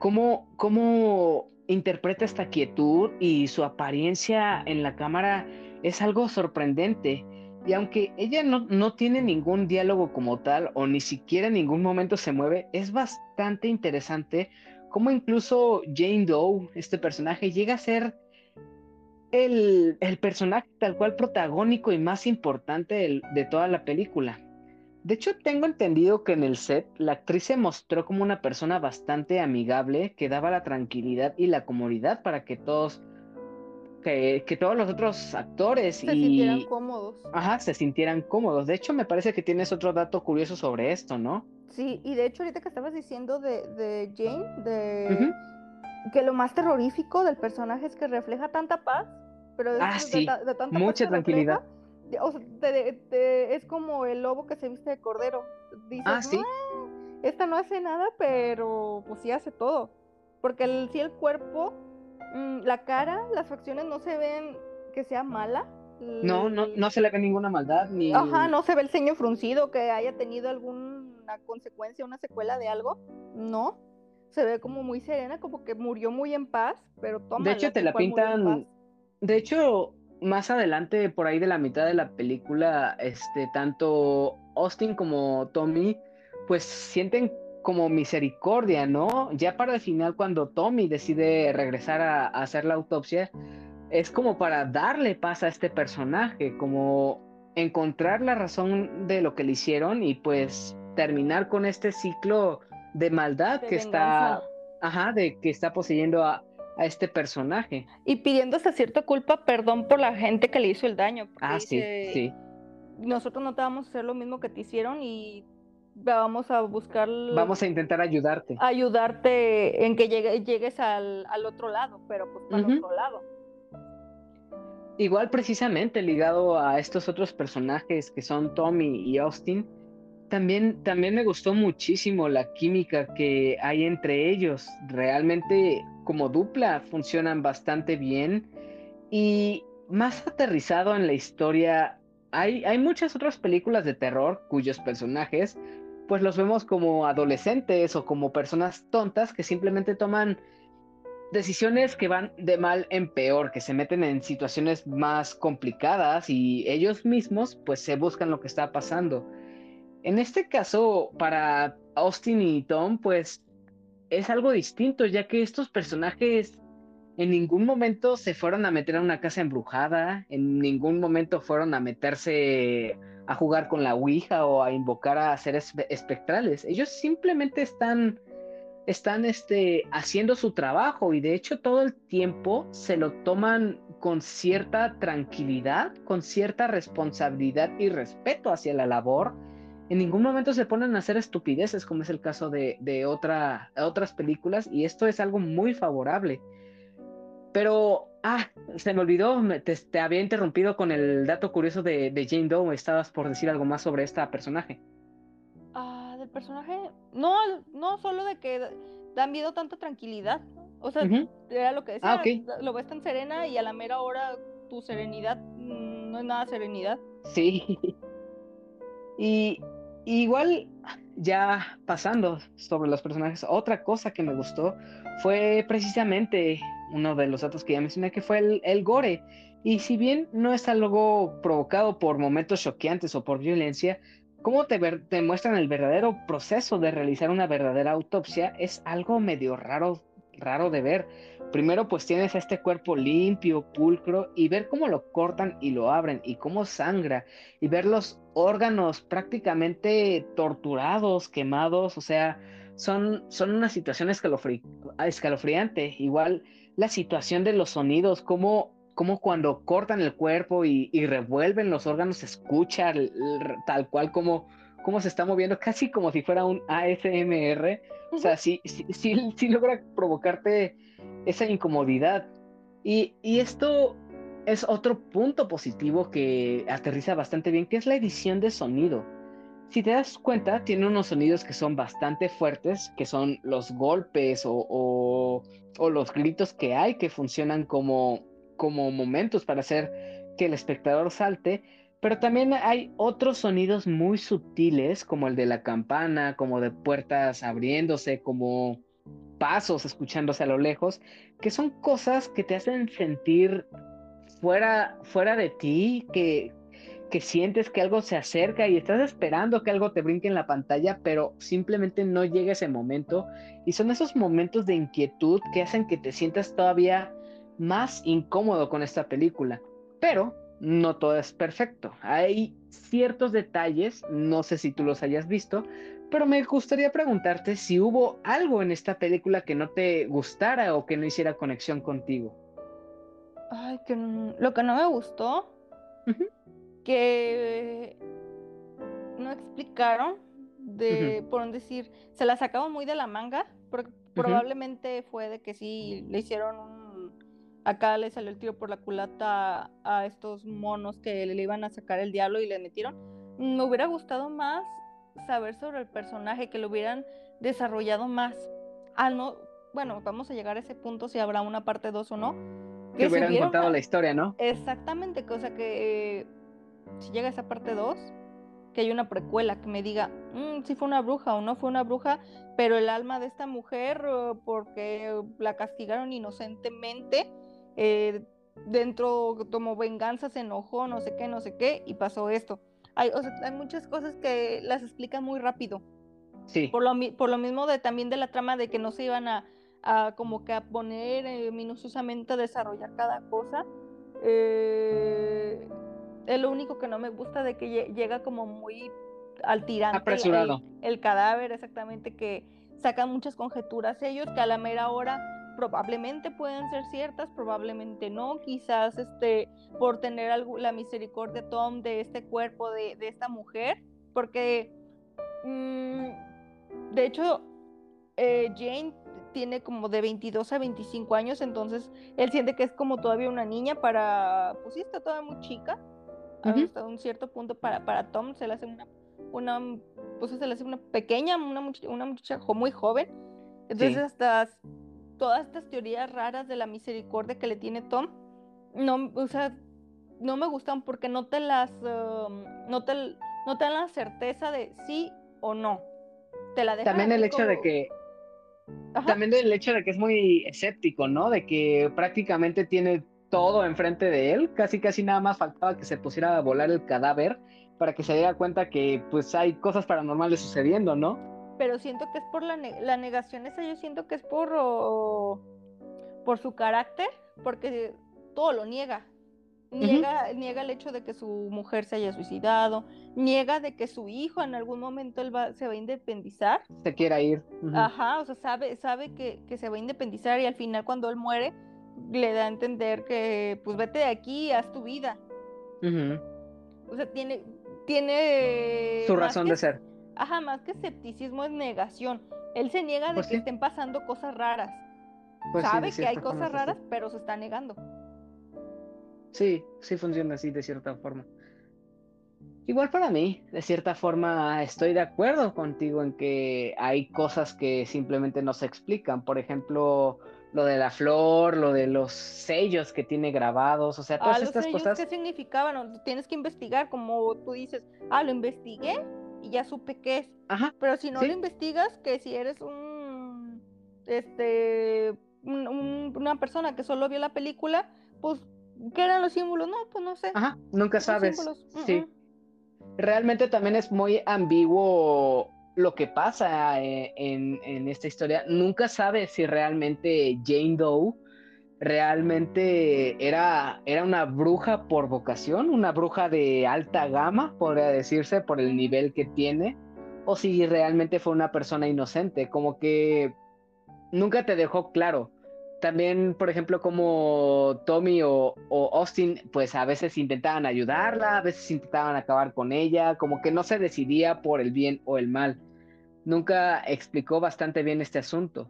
Cómo, cómo interpreta esta quietud y su apariencia en la cámara es algo sorprendente. Y aunque ella no, no, tiene ningún diálogo como tal o ni siquiera en ningún momento se mueve, es bastante interesante cómo incluso Jane Doe, este personaje, llega a ser el, personaje tal cual protagónico y más importante de, toda la película. De hecho, tengo entendido que en el set la actriz se mostró como una persona bastante amigable que daba la tranquilidad y la comodidad para que todos que, que todos los otros actores Se y sintieran cómodos. ajá, se sintieran cómodos. De hecho, me parece que tienes otro dato curioso sobre esto, ¿no? Sí, y de hecho ahorita que estabas diciendo de, de Jane, de que lo más terrorífico del personaje es que refleja tanta paz, pero de, Ah, de sí, ta- de tanta mucha tranquilidad. refleja, o sea, te- te- es como el lobo que se viste de cordero. Dices, Ah, sí. "Ah, esta no hace nada, pero pues sí hace todo. Porque el, sí el cuerpo, la cara, las facciones no se ven que sea mala. No, no, no se le ve ninguna maldad ni. Ajá, no se ve el ceño fruncido, que haya tenido alguna consecuencia, una secuela de algo. No. Se ve como muy serena, como que murió muy en paz, pero toma. De hecho, te la pintan. De hecho, más adelante, por ahí de la mitad de la película, este, tanto Austin como Tommy, pues sienten como misericordia, ¿no? Ya para el final, cuando Tommy decide regresar a, a hacer la autopsia, es como para darle paz a este personaje, como encontrar la razón de lo que le hicieron y pues terminar con este ciclo de maldad De que está, ajá, de que está poseyendo a, a este personaje. Y pidiendo hasta cierta culpa perdón por la gente que le hizo el daño. Ah, sí, dice, sí. Nosotros no te vamos a hacer lo mismo que te hicieron y vamos a buscar Vamos a intentar ayudarte. ayudarte en que llegue- llegues al, al otro lado, pero pues para Ujú. otro lado. Igual precisamente ligado a estos otros personajes que son Tommy y Austin, también, también me gustó muchísimo la química que hay entre ellos. Realmente como dupla funcionan bastante bien y más aterrizado en la historia, hay, hay muchas otras películas de terror cuyos personajes pues los vemos como adolescentes o como personas tontas que simplemente toman decisiones que van de mal en peor, que se meten en situaciones más complicadas y ellos mismos pues se buscan lo que está pasando. En este caso, para Austin y Tom, pues es algo distinto, ya que estos personajes en ningún momento se fueron a meter a una casa embrujada, en ningún momento fueron a meterse a jugar con la Ouija o a invocar a seres espectrales. Ellos simplemente están están este, haciendo su trabajo y de hecho todo el tiempo se lo toman con cierta tranquilidad, con cierta responsabilidad y respeto hacia la labor. En ningún momento se ponen a hacer estupideces como es el caso de, de otra, otras películas y esto es algo muy favorable. Pero, ah, se me olvidó, te, te había interrumpido con el dato curioso de, de Jane Doe, estabas por decir algo más sobre esta personaje. Ah, del personaje. No, no, solo de que dan miedo tanta tranquilidad. O sea, era lo que decía. Ah. Lo ves tan serena y a la mera hora tu serenidad mm, no es nada serenidad. Sí. Y igual, ya pasando sobre los personajes, otra cosa que me gustó fue precisamente uno de los datos que ya mencioné, que fue el, gore. Y si bien no es algo provocado por momentos choqueantes o por violencia, cómo te, te muestran el verdadero proceso de realizar una verdadera autopsia es algo medio raro, raro de ver. Primero pues tienes este cuerpo limpio, pulcro, y ver cómo lo cortan y lo abren y cómo sangra, y ver los órganos prácticamente torturados, quemados, o sea, son, son una situación escalofri- escalofriante. Igual la situación de los sonidos, como, como cuando cortan el cuerpo y, y revuelven los órganos, se escucha tal cual como, como se está moviendo, casi como si fuera un ASMR. O sea, sí, sí, sí, sí logra provocarte esa incomodidad. Y, y esto es otro punto positivo que aterriza bastante bien, que es la edición de sonido. Si te das cuenta, tiene unos sonidos que son bastante fuertes, que son los golpes o, o- los gritos que hay que funcionan como, como momentos para hacer que el espectador salte, pero también hay otros sonidos muy sutiles, como el de la campana, como de puertas abriéndose, como pasos escuchándose a lo lejos, que son cosas que te hacen sentir fuera, fuera de ti, que, que sientes que algo se acerca y estás esperando que algo te brinque en la pantalla, pero simplemente no llega ese momento. Y son esos momentos de inquietud que hacen que te sientas todavía más incómodo con esta película. Pero no todo es perfecto. Hay ciertos detalles, no sé si tú los hayas visto, pero me gustaría preguntarte si hubo algo en esta película que no te gustara o que no hiciera conexión contigo. Ay, que lo que no me gustó, que no explicaron de, por decir, se la sacaron muy de la manga, porque probablemente fue de que sí le hicieron un, acá le salió el tiro por la culata a estos monos que le iban a sacar el diablo y le metieron. Me hubiera gustado más saber sobre el personaje, que lo hubieran desarrollado más. Al no, bueno, vamos a llegar a ese punto si habrá una parte 2 o no. Que, hubieran contado la historia, ¿no? Exactamente, cosa que si llega esa parte 2, que hay una precuela que me diga mm, si fue una bruja o no fue una bruja, pero el alma de esta mujer, eh, porque la castigaron inocentemente, eh, dentro tomó venganza, se enojó, no sé qué, no sé qué, y pasó esto. Hay, hay muchas cosas que las explican muy rápido. Sí. Por lo, por lo mismo de también de la trama de que no se iban a, a como que a poner eh, minuciosamente a desarrollar cada cosa. Eh, es lo único que no me gusta de que llega como muy al tirante. Apresurado. El, cadáver, exactamente, que sacan muchas conjeturas ellos que a la mera hora probablemente pueden ser ciertas, probablemente no, quizás este, por tener algo, la misericordia Tom de este cuerpo, de, de esta mujer, porque mm, de hecho eh, Jane tiene como de 22 a 25 años, entonces él siente que es como todavía una niña para, pues sí, está todavía muy chica, hasta un cierto punto para, para Tom se le hace una, una pues se le hace una pequeña, una, muchacha, una muchacha muy joven, entonces hasta todas estas teorías raras de la misericordia que le tiene Tom, no, o sea, no me gustan porque no te las, um, no, te, no te dan la certeza de sí o no. Te la dejan También el hecho de que También el hecho de que es muy escéptico, ¿no? De que prácticamente tiene todo enfrente de él, casi casi nada más faltaba que se pusiera a volar el cadáver para que se diera cuenta que pues hay cosas paranormales sucediendo, ¿no? pero siento que es por la, la negación esa, yo siento que es por, por su carácter, porque todo lo niega. Niega, niega el hecho de que su mujer se haya suicidado, niega de que su hijo en algún momento él va, se va a independizar. Se quiera ir. Ajá, o sea, sabe, sabe que, que, se va a independizar y al final cuando él muere le da a entender que pues vete de aquí, haz tu vida. O sea, tiene, tiene... Su razón de ser Ajá, más que escepticismo es negación. Él se niega de pues que estén pasando cosas raras. Pues Sabe que hay cosas raras, pero se está negando. Sí, sí funciona así de cierta forma. Igual para mí, de cierta forma, estoy de acuerdo contigo en que hay cosas que simplemente no se explican. Por ejemplo, lo de la flor, lo de los sellos que tiene grabados, o sea, todas ah, estas cosas. ¿Qué significaban? Tienes que investigar, como tú dices, ah, lo investigué, y ya supe qué es. Ajá, Pero si no lo investigas, que si eres un, este, una persona que solo vio la película, pues, ¿qué eran los símbolos? No, pues no sé. Ajá, nunca sabes. Sí. Realmente también es muy ambiguo lo que pasa eh, en, en, esta historia. Nunca sabes si realmente Jane Doe realmente era, era una bruja por vocación, una bruja de alta gama, podría decirse, por el nivel que tiene, o si realmente fue una persona inocente, como que nunca te dejó claro. También, por ejemplo, como Tommy o, o Austin, pues a veces intentaban ayudarla, a veces intentaban acabar con ella, como que no se decidía por el bien o el mal. Nunca explicó bastante bien este asunto.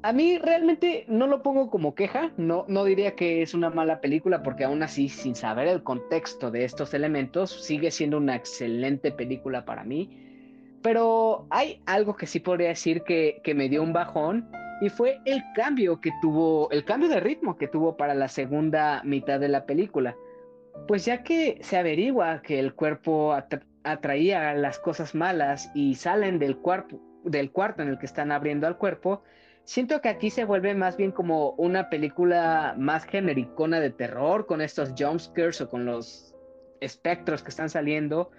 A mí realmente no lo pongo como queja, no, no diría que es una mala película porque aún así, sin saber el contexto de estos elementos, sigue siendo una excelente película para mí. Pero hay algo que sí podría decir que, que me dio un bajón y fue el cambio que tuvo, el cambio de ritmo que tuvo para la segunda mitad de la película. Pues ya que se averigua que el cuerpo atraía las cosas malas y salen del, cuerpo, del cuarto en el que están abriendo al cuerpo, Siento que aquí se vuelve más bien como una película más genericona de terror, con estos jumpscares o con los espectros que están saliendo.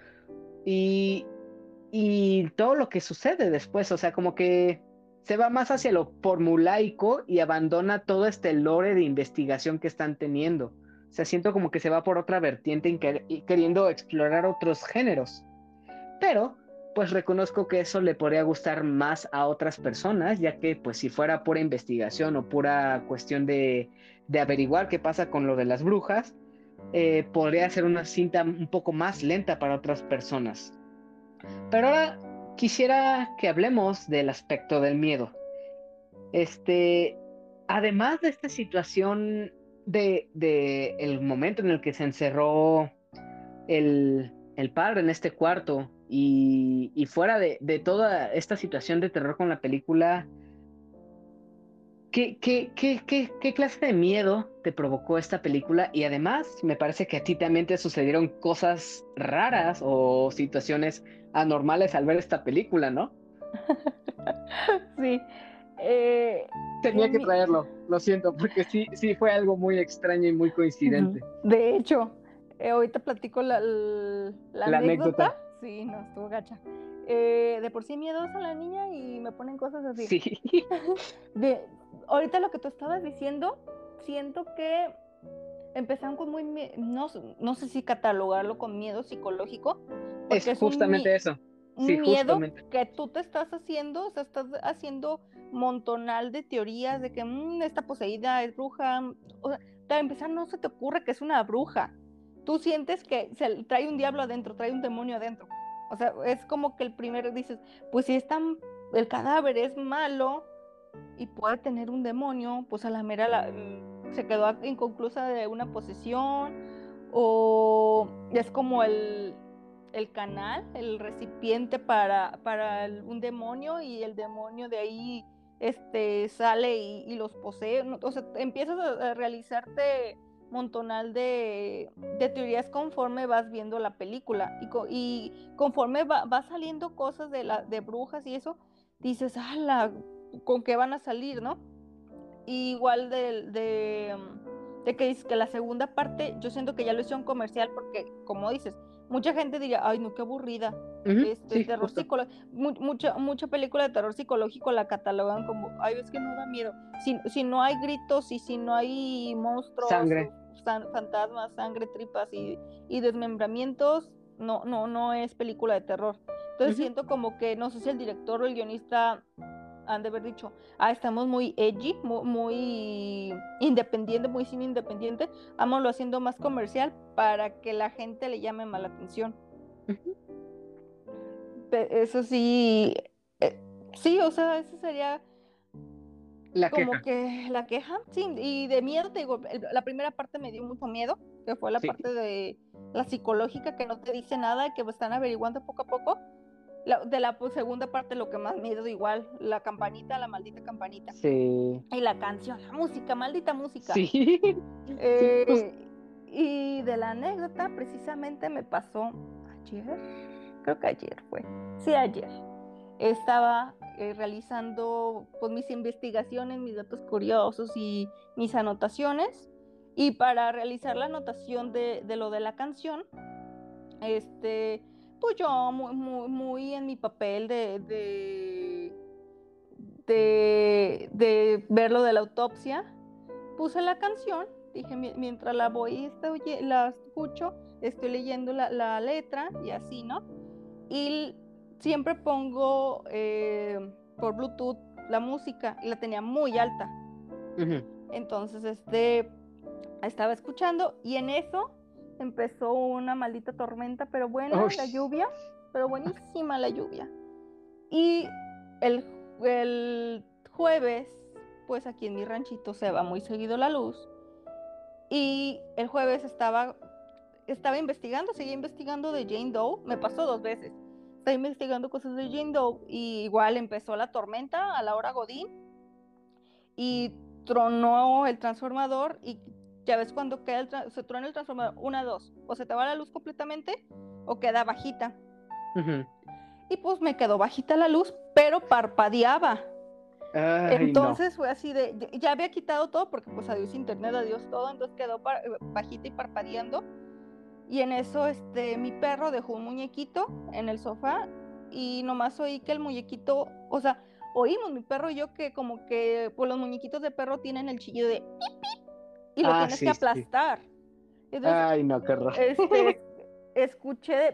Y, y todo lo que sucede después, o sea, como que se va más hacia lo formulaico y abandona todo este lore de investigación que están teniendo. Se siento como que se va por otra vertiente y queriendo explorar otros géneros. Pero, pues reconozco que eso le podría gustar más a otras personas, ya que pues si fuera pura investigación o pura cuestión de, de averiguar qué pasa con lo de las brujas, eh, podría ser una cinta un poco más lenta para otras personas. Pero ahora quisiera que hablemos del aspecto del miedo. Este, además de esta situación de, el momento en el que se encerró el, padre en este cuarto y, fuera de, toda esta situación de terror con la película, ¿qué, qué, qué, clase de miedo te provocó esta película? Y además, me parece que a ti también te sucedieron cosas raras o situaciones anormales al ver esta película, ¿no? sí. Eh, Tenía que traerlo, lo siento, porque sí, sí fue algo muy extraño y muy coincidente. De hecho, eh, ahorita platico la, la, anécdota. Sí, no, estuvo gacha. Eh, de por sí miedosa la niña y me ponen cosas así. Sí. de, ahorita lo que tú estabas diciendo, siento que empezaron con muy, no, no sé si catalogarlo con miedo psicológico. Es justamente eso. Sí, un miedo que tú te estás haciendo, o sea, estás haciendo montonal de teorías de que mm, esta poseída es bruja. O sea, para empezar, no se te ocurre que es una bruja. Tú sientes que se trae un diablo adentro, trae un demonio adentro. O sea, es como que el primero dices, pues si está el cadáver es malo y puede tener un demonio, pues a la mera la, se quedó inconclusa de una posesión o es como el, el canal, el recipiente para, para un demonio y el demonio de ahí este, sale y, los posee. O sea, empiezas a, realizarte montonal de, teorías conforme vas viendo la película y, conforme va, saliendo cosas de, la, de brujas y eso, dices, ala, ¿con qué van a salir, no? igual de, de, de que dices que la segunda parte, yo siento que ya lo hicieron comercial porque, como dices, mucha gente diría, ay, no, qué aburrida. este, terror psicológico, mucha, mucha película de terror psicológico la catalogan como, ay, es que no da miedo. Si, si no hay gritos y si no hay monstruos, sangre. fantasmas, sangre, tripas y, y, desmembramientos, no, no, no es película de terror. Entonces siento como que, no sé si el director o el guionista han de haber dicho, ah, estamos muy edgy, muy, independiente, muy cine independiente, vámonos haciendo más comercial para que la gente le llame más la atención. Eso sí, eh, sí, o sea, eso sería la como que la queja, sí, y de miedo, te digo, la primera parte me dio mucho miedo, que fue la parte de la psicológica que no te dice nada, que están averiguando poco a poco de la pues, segunda parte lo que más miedo igual, la campanita, la maldita campanita. Sí. Y la canción, la música, maldita música. Sí. Eh, pues. Y de la anécdota precisamente me pasó ayer, creo que ayer fue, sí ayer. Estaba eh, realizando pues mis investigaciones, mis datos curiosos y mis anotaciones. Y para realizar la anotación de, de lo de la canción, este, pues yo muy, muy, muy en mi papel de, de, de, de ver lo de la autopsia, puse la canción, dije, mientras la voy, estoy, la escucho, estoy leyendo la, letra y así, ¿no? Y siempre pongo eh, por Bluetooth la música y la tenía muy alta. Entonces, este, estaba escuchando y en eso empezó una maldita tormenta, pero buena la lluvia, pero buenísima la lluvia. Y el, el jueves, pues aquí en mi ranchito se va muy seguido la luz. Y el jueves estaba, estaba investigando, seguía investigando de Jane Doe, me pasó dos veces. Estaba investigando cosas de Jane Doe y igual empezó la tormenta a la hora Godín y tronó el transformador y ya ves cuando queda el se truena el transformador, una, dos, o se te va la luz completamente o queda bajita. Y pues me quedó bajita la luz, pero parpadeaba. entonces fue así de, ya había quitado todo porque pues adiós internet, adiós todo, entonces quedó eh, bajita y parpadeando. Y en eso este mi perro dejó un muñequito en el sofá y nomás oí que el muñequito, o sea, oímos mi perro y yo que como que pues los muñequitos de perro tienen el chillido de y lo ah, tienes que aplastar. Entonces, Ay, no, qué horror. este, escuché de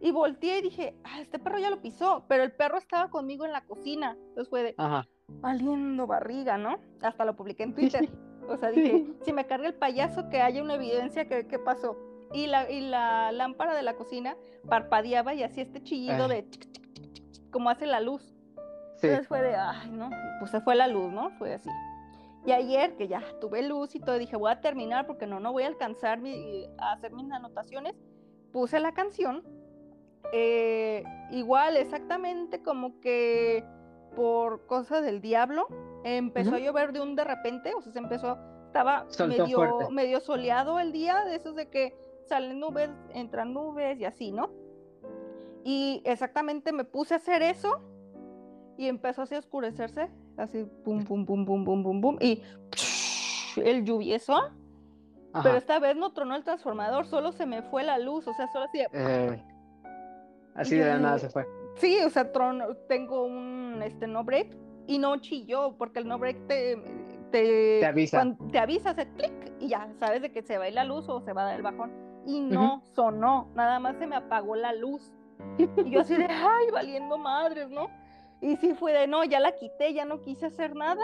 y volteé y dije, ah, este perro ya lo pisó, pero el perro estaba conmigo en la cocina. Entonces fue de, Ajá. valiendo barriga, ¿no? Hasta lo publiqué en Twitter. O sea, dije, si me carga el payaso, que haya una evidencia que qué pasó. Y la, y la lámpara de la cocina parpadeaba y hacía este chillido de chic, chic, chic, chic, chic, como hace la luz. Sí. Entonces fue de, ay, no, pues se fue la luz, ¿no? Fue así. Y ayer que ya tuve luz y todo, dije, voy a terminar porque no, no voy a alcanzar mi- a hacer mis anotaciones. Puse la canción. eh, igual, exactamente como que por cosa del diablo, empezó a llover de un de repente, o sea, se empezó, estaba Soltó medio, fuerte. medio soleado el día, de esos de que salen nubes, entran nubes y así, ¿no? Y exactamente me puse a hacer eso y empezó así a oscurecerse, así pum, pum, pum, pum, pum, pum, pum, y el lluvieso, pero Ajá. esta vez no tronó el transformador, solo se me fue la luz, o sea, solo así, de- Eh, así de la nada se fue. sí, o sea, tronó, tengo un, este, no break y no chilló, porque el no break te, te, Te avisa. cuan- te avisa, hace clic y ya, sabes de que se va a ir la luz o se va a dar el bajón, y no sonó, nada más se me apagó la luz. Y yo así de, ay, valiendo madres, ¿no? Y sí fue de, no, ya la quité, ya no quise hacer nada.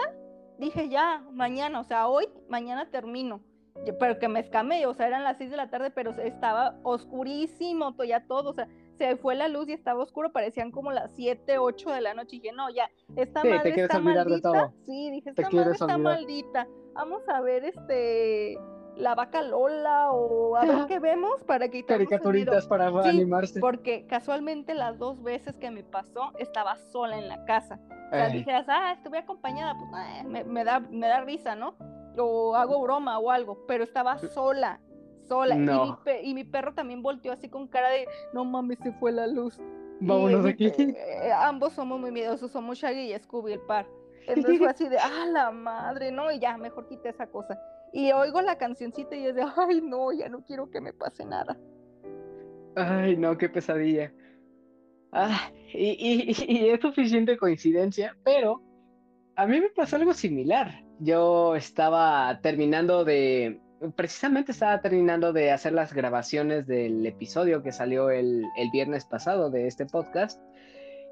Dije, ya, mañana, o sea, hoy, mañana termino. Yo- Pero que me escamé, o sea, eran las 6 de la tarde, pero estaba oscurísimo, ya todo, o sea, se fue la luz y estaba oscuro, parecían como las 7, 8 de la noche. Y dije, no, ya, esta Sí, madre quieres está maldita. todo. Sí, dije, esta madre está maldita. Vamos a ver este la vaca Lola o a ver qué vemos para miedo. Caricaturitas para Sí, animarse. Porque casualmente las dos veces que me pasó estaba sola en la casa. O sea, dijeras, ah, estuve acompañada, pues eh, me, me da, me da risa, ¿no? O hago broma o algo, pero estaba sola, sola. Y, mi, No. pe- y mi perro también volteó así con cara de, no mames, se fue la luz. Y, Vámonos eh, aquí. eh, ambos somos muy miedosos, somos Shaggy y Scooby, el par. Entonces fue así de, ah, la madre, ¿no? Y ya, mejor quité esa cosa. Y oigo la cancioncita y es de, ay, no, ya no quiero que me pase nada. Ay, no, qué pesadilla. Ah, y, y- y es suficiente coincidencia, pero a mí me pasó algo similar. Yo estaba terminando de, precisamente estaba terminando de hacer las grabaciones del episodio que salió el, el viernes pasado de este podcast.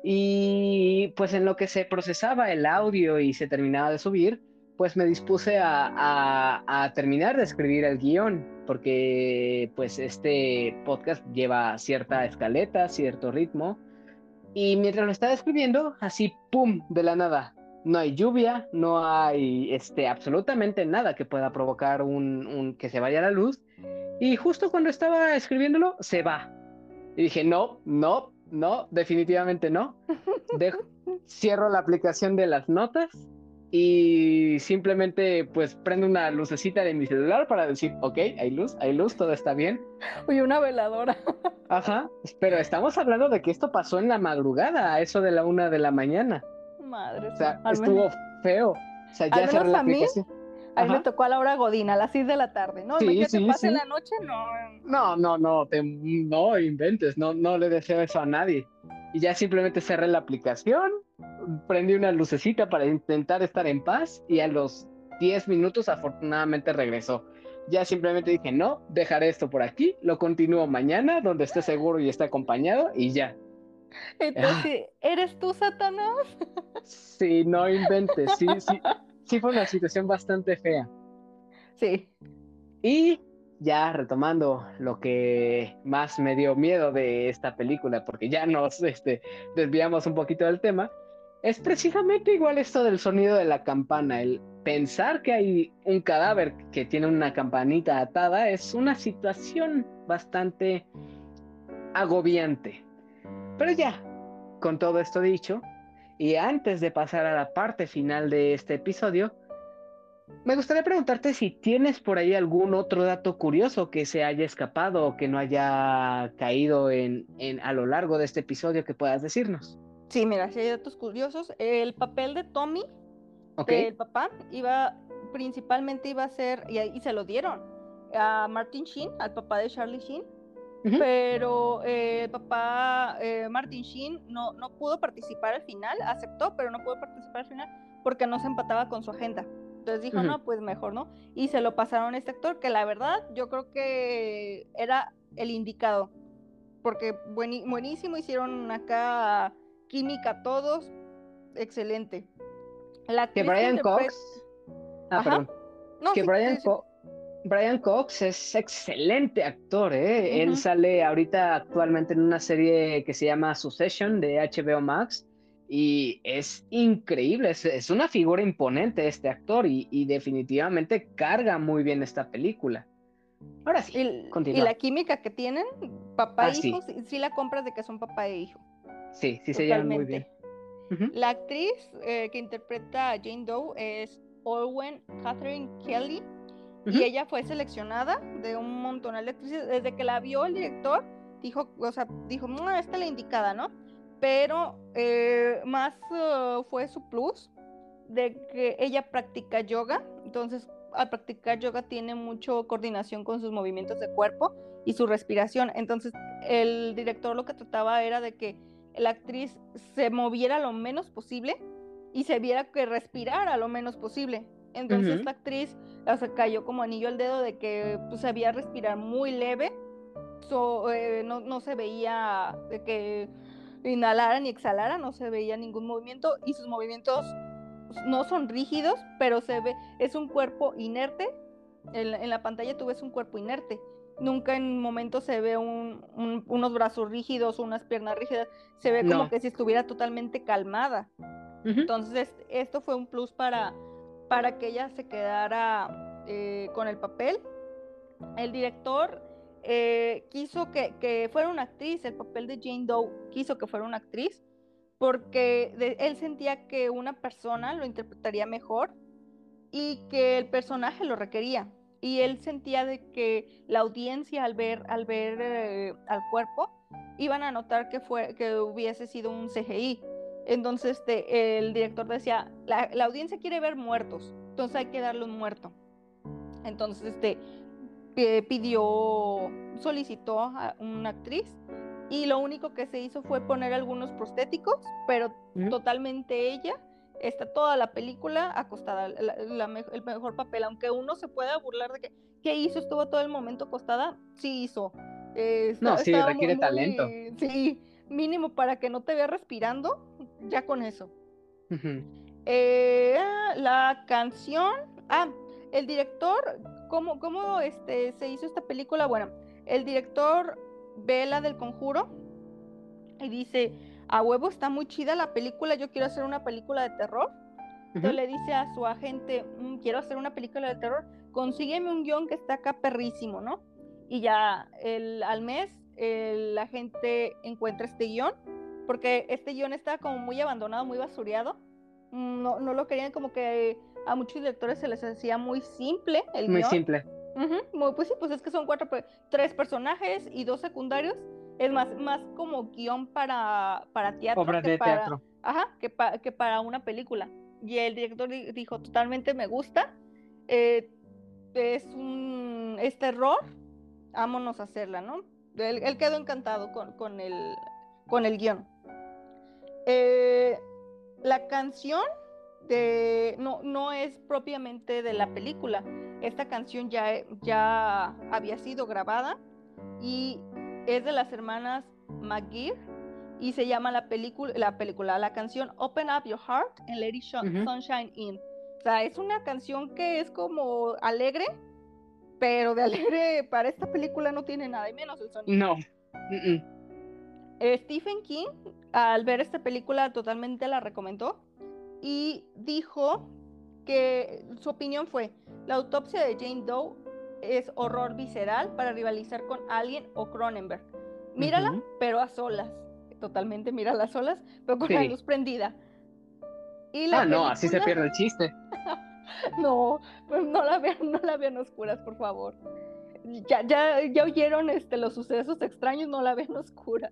Y pues en lo que se procesaba el audio y se terminaba de subir, pues me dispuse a, a- a terminar de escribir el guion, porque pues este podcast lleva cierta escaleta, cierto ritmo, y mientras lo estaba escribiendo, así, ¡pum!, de la nada. No hay lluvia, no hay este, absolutamente nada que pueda provocar un, un- que se vaya la luz. Y justo cuando estaba escribiéndolo, se va. Y dije, no, no, no, definitivamente no. Dejo- cierro la aplicación de las notas y simplemente pues prendo una lucecita de mi celular para decir, ok, hay luz, hay luz, todo está bien. Oye, una veladora. Ajá, pero estamos hablando de que esto pasó en la madrugada, a eso de la una de la mañana. Madre. O sea, al estuvo menos- feo. O sea, al ya cerré menos a mí, aplicación. A mí me Ajá. tocó a la hora godina, a las 6 de la tarde. No, Sí, imagínate, sí, pase sí. la noche, no. No, no, no, te- no inventes, no, no le deseo eso a nadie. Y ya simplemente cerré la aplicación, prendí una lucecita para intentar estar en paz y a los 10 minutos afortunadamente regresó. Ya simplemente dije, no, dejaré esto por aquí, lo continúo mañana donde esté seguro y esté acompañado y ya. Entonces, ¿eres tú, Satanás? Sí, no inventes, sí, sí, sí fue una situación bastante fea. Sí. Y ya retomando lo que más me dio miedo de esta película, porque ya nos este, desviamos un poquito del tema, es precisamente igual esto del sonido de la campana. El pensar que hay un cadáver que tiene una campanita atada es una situación bastante agobiante. Pero ya, con todo esto dicho, y antes de pasar a la parte final de este episodio, me gustaría preguntarte si tienes por ahí algún otro dato curioso que se haya escapado o que no haya caído en, en a lo largo de este episodio que puedas decirnos. Sí, mira, si hay datos curiosos. El papel de Tommy, del papá, iba, principalmente iba a ser, y, y se lo dieron, a Martin Sheen, al papá de Charlie Sheen. Pero eh, el papá eh, Martin Sheen no, no pudo participar al final, aceptó, pero no pudo participar al final porque no se empataba con su agenda. Entonces dijo, no, pues mejor, ¿no? Y se lo pasaron a este actor, que la verdad yo creo que era el indicado. Porque buenísimo, hicieron acá química todos, excelente. La Que Brian Cox. Ah, Ajá. perdón. No, que sí, Brian, sí, sí. Co- Brian Cox es excelente actor, ¿eh? Él sale ahorita actualmente en una serie que se llama Succession de HBO Max y es increíble, es, es una figura imponente este actor y, y definitivamente carga muy bien esta película. Ahora sí, Y, y la química que tienen, papá Ah, e hijo, sí, sí la compras de que son papá e hijo. sí, sí se llevan muy bien. La actriz eh, que interpreta a Jane Doe es Owen Catherine Kelly ujú. y ella fue seleccionada de un montón de actrices. Desde que la vio el director, dijo, o sea, dijo, "Mm, esta es la indicada, ¿no? Pero eh, más eh, fue su plus de que ella practica yoga, entonces al practicar yoga tiene mucho coordinación con sus movimientos de cuerpo y su respiración. Entonces el director lo que trataba era de que la actriz se moviera lo menos posible y se viera que respirara lo menos posible. Entonces Ujú. la actriz o sea, cayó como anillo al dedo de que pues, sabía respirar muy leve, so, eh, no, no se veía de que inhalara ni exhalara, no se veía ningún movimiento y sus movimientos no son rígidos, pero se ve, es un cuerpo inerte. En, la- en la pantalla tú ves un cuerpo inerte. Nunca en momentos se ve un- un- unos brazos rígidos, unas piernas rígidas. Se ve como No. que si estuviera totalmente calmada. Entonces, esto fue un plus para, para que ella se quedara eh, con el papel. El director eh, quiso que, fuera una actriz, el papel de Jane Doe quiso que fuera una actriz, porque él sentía que una persona lo interpretaría mejor y que el personaje lo requería. Y él sentía de que la audiencia al ver, al eh, al cuerpo iban a notar que, fue, que hubiese sido un CGI. Entonces este, el director decía, la, la audiencia quiere ver muertos, entonces hay que darle un muerto. Entonces este, eh, pidió, solicitó a una actriz y lo único que se hizo fue poner algunos prostéticos, pero totalmente ella. Está toda la película acostada, la- la el mejor papel, aunque uno se pueda burlar de que, ¿qué hizo? ¿Estuvo todo el momento acostada? Sí hizo. Eh, No, sí, requiere muy- talento. Sí, mínimo para que no te vea respirando, ya con eso. Eh, ah, la canción, ah, el director, ¿cómo, cómo este, se hizo esta película? Bueno, el director ve la del conjuro y dice, a huevo está muy chida la película, yo quiero hacer una película de terror. Entonces le dice a su agente, "Mm, quiero hacer una película de terror, consígueme un guion que está acá perrísimo, ¿no? Y ya el, al mes el agente encuentra este guion, porque este guion está como muy abandonado, muy basureado. Mm, No, no lo querían como que a muchos directores se les hacía muy simple el Muy guion. simple. Ujú, muy- pues sí, pues es que son cuatro, tres personajes y dos secundarios. Es más, más como guion para, para teatro. Obras que de para- teatro. Ajá, que, pa- que para una película. Y el director di- dijo, totalmente me gusta. eh, es un es terror, vámonos a hacerla, ¿no? Él, él quedó encantado con, con el, con el guion. Eh, la canción de, no, no es propiamente de la película. Esta canción ya, ya había sido grabada y es de las hermanas McGear y se llama la película, la película, la canción Open Up Your Heart and Let It Shun- Ujú. Sunshine In. O sea, es una canción que es como alegre, pero de alegre para esta película no tiene nada de menos el sonido. No. Eh, Stephen King, al ver esta película, totalmente la recomendó y dijo que su opinión fue: la autopsia de Jane Doe es horror visceral para rivalizar con Alien o Cronenberg. Mírala, pero a solas. Totalmente mírala a solas, pero con la luz prendida. Y la Ah, no, así se pierde el chiste. No, pues no la vean, no la vean oscuras, por favor. Ya, ya, ya oyeron este, los sucesos extraños, no la vean oscuras.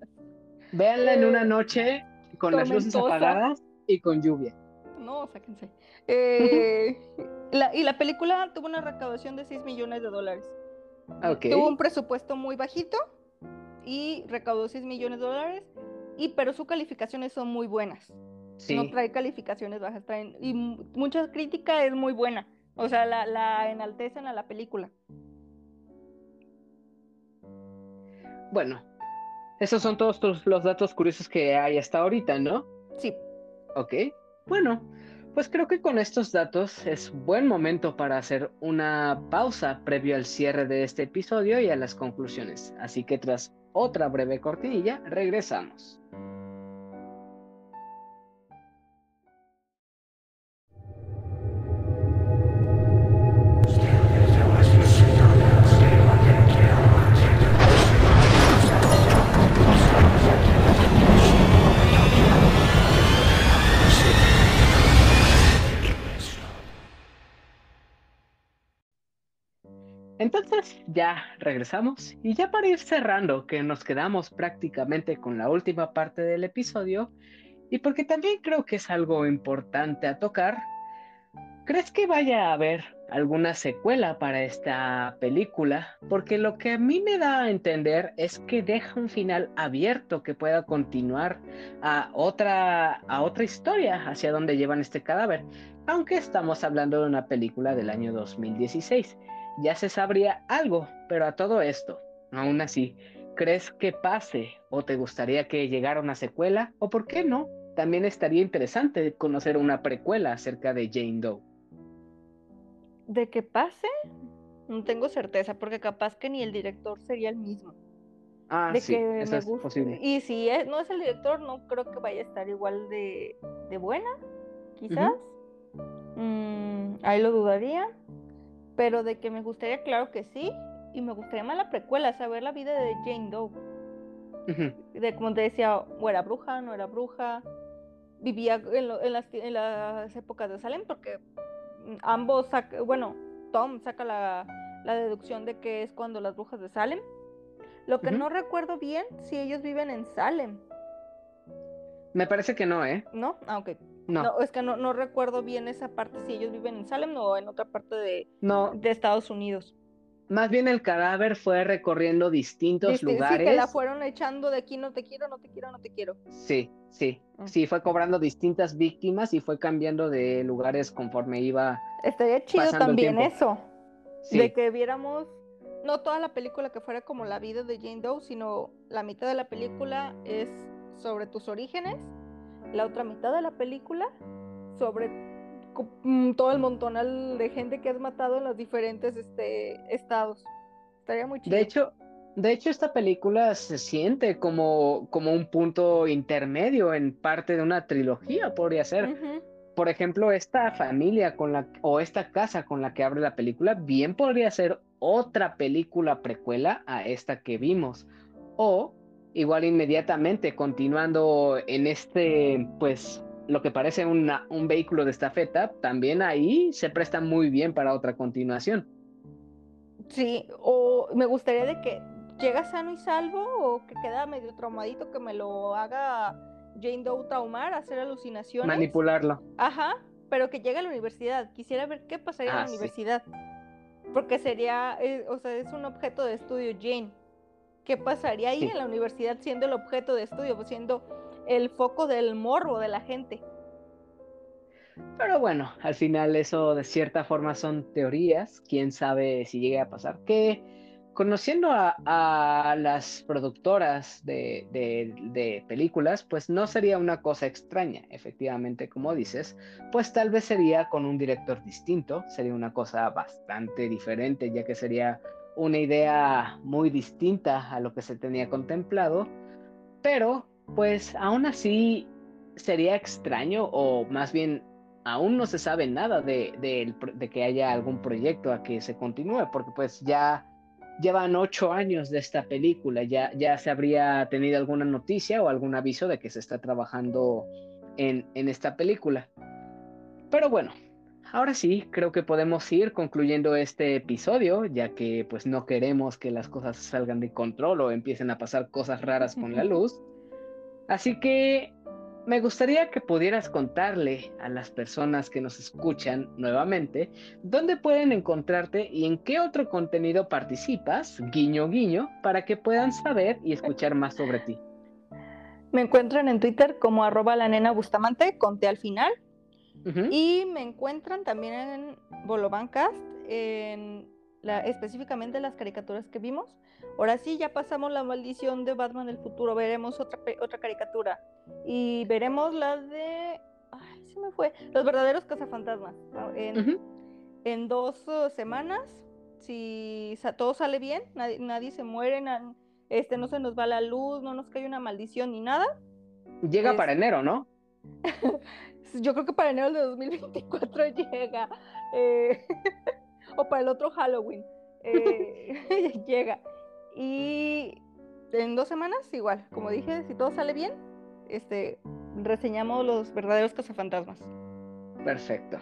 Véanla en una Eh, noche con las luces apagadas y con lluvia. No, sáquense. Eh, la- y la película tuvo una recaudación de 6 millones de dólares. Ok. Tuvo un presupuesto muy bajito y recaudó 6 millones de dólares, y, pero sus calificaciones son muy buenas. Sí. No trae calificaciones bajas, traen, y mu- mucha crítica es muy buena. O sea, la, la enaltecen a la película. Bueno, esos son todos los datos curiosos que hay hasta ahorita, ¿no? Sí. Ok. Bueno, pues creo que con estos datos es buen momento para hacer una pausa previo al cierre de este episodio y a las conclusiones. Así que tras otra breve cortinilla, regresamos. Entonces ya regresamos y ya para ir cerrando, que nos quedamos prácticamente con la última parte del episodio y porque también creo que es algo importante a tocar, ¿crees que vaya a haber alguna secuela para esta película? Porque lo que a mí me da a entender es que deja un final abierto que pueda continuar a otra, a otra historia hacia donde llevan este cadáver, aunque estamos hablando de una película del año 2016 ya se sabría algo, pero a todo esto, aún así, ¿crees que pase o te gustaría que llegara una secuela? ¿O por qué no? También estaría interesante conocer una precuela acerca de Jane Doe. ¿De que pase? No tengo certeza, porque capaz que ni el director sería el mismo. Ah, sí, eso es posible. Y si no es el director, no creo que vaya a estar igual de, buena, quizás. Mm, ahí lo dudaría. Pero de que me gustaría, claro que sí. Y me gustaría más la precuela, saber la vida de Jane Doe. De como te decía, o era bruja, no era bruja. Vivía en, las, épocas de Salem, porque ambos, bueno, Tom saca la, deducción de que es cuando las brujas de Salem. Lo que no recuerdo bien si ellos viven en Salem. Me parece que no, ¿eh? ¿No? Ah, ok. No. es que no, no, recuerdo bien esa parte, si ellos viven en Salem o en otra parte de, no. de Estados Unidos. Más bien el cadáver fue recorriendo distintos lugares. Sí, que la fueron echando de aquí, no te quiero, no te quiero, no te quiero. Sí, sí. Ah. Sí, fue cobrando distintas víctimas y fue cambiando de lugares conforme iba. Estaría chido también eso. De que viéramos, no toda la película que fuera como la vida de Jane Doe, sino la mitad de la película es sobre tus orígenes la otra mitad de la película sobre mm, todo el montonal de gente que has matado en los diferentes este, estados. Estaría muy chido. De hecho, de hecho, esta película se siente como, como un punto intermedio en parte de una trilogía, podría ser. Por ejemplo, esta familia con la, o esta casa con la que abre la película, bien podría ser otra película precuela a esta que vimos. O igual inmediatamente continuando en este, pues, lo que parece un vehículo de estafeta, también ahí se presta muy bien para otra continuación. Sí, o me gustaría de que llega sano y salvo o que queda medio traumadito, que me lo haga Jane Doe traumar, hacer alucinaciones. Manipularlo. Ajá, pero que llegue a la universidad. Quisiera ver qué pasaría en la ah, universidad. Porque sería, eh, o sea, es un objeto de estudio Jane. ¿Qué pasaría ahí en la universidad siendo el objeto de estudio, pues, siendo el foco del morbo de la gente? Pero bueno, al final eso de cierta forma son teorías, quién sabe si llegue a pasar. Que conociendo a, las productoras de, de, películas, pues no sería una cosa extraña, efectivamente, como dices, pues tal vez sería con un director distinto, sería una cosa bastante diferente, ya que sería una idea muy distinta a lo que se tenía contemplado, pero pues aún así sería extraño o más bien aún no se sabe nada de, de, que haya algún proyecto a que se continúe, porque pues ya llevan ocho años de esta película, ya, ya se habría tenido alguna noticia o algún aviso de que se está trabajando en, en esta película. Pero bueno, ahora sí, creo que podemos ir concluyendo este episodio, ya que pues no queremos que las cosas salgan de control o empiecen a pasar cosas raras con la luz. Así que me gustaría que pudieras contarle a las personas que nos escuchan nuevamente dónde pueden encontrarte y en qué otro contenido participas, guiño guiño, para que puedan saber y escuchar más sobre ti. Me encuentran en Twitter como arroba la nena Bustamante, conté al final Y me encuentran también en Bolobancast, en la, específicamente las caricaturas que vimos. Ahora sí, ya pasamos la maldición de Batman del futuro, veremos otra, otra caricatura. Y veremos la de... Ay, se me fue. Los verdaderos cazafantasmas. En, en dos uh, semanas, si todo sale bien, nadie, nadie se muere, este, no se nos va la luz, no nos cae una maldición ni nada. Llega para enero, ¿no? Yo creo que para enero de 2024 llega. Eh, o para el otro Halloween. Eh, llega. Y en dos semanas, igual, como dije, si todo sale bien, este, reseñamos los verdaderos cazafantasmas. Perfecto.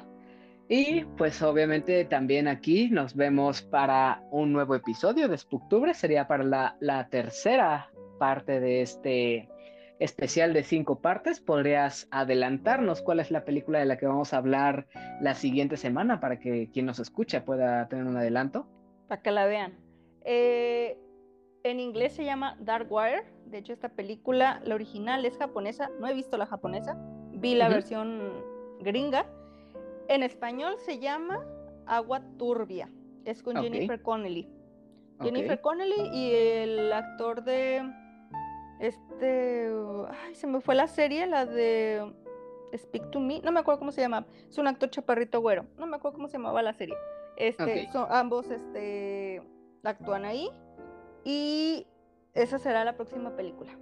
Y pues obviamente también aquí nos vemos para un nuevo episodio de Spooktubre. Sería para la, la tercera parte de este especial de cinco partes. ¿Podrías adelantarnos cuál es la película de la que vamos a hablar la siguiente semana para que quien nos escucha pueda tener un adelanto? Para que la vean. Eh, en inglés se llama Dark Wire. De hecho, esta película, la original es japonesa. No he visto la japonesa. Vi la versión gringa. En español se llama Agua Turbia. Es con Jennifer Connelly. Jennifer Connelly y el actor de este, ay, se me fue la serie, la de Speak to Me, no me acuerdo cómo se llama, es un actor chaparrito güero, no me acuerdo cómo se llamaba la serie. Este, son, ambos este, actúan ahí y esa será la próxima película.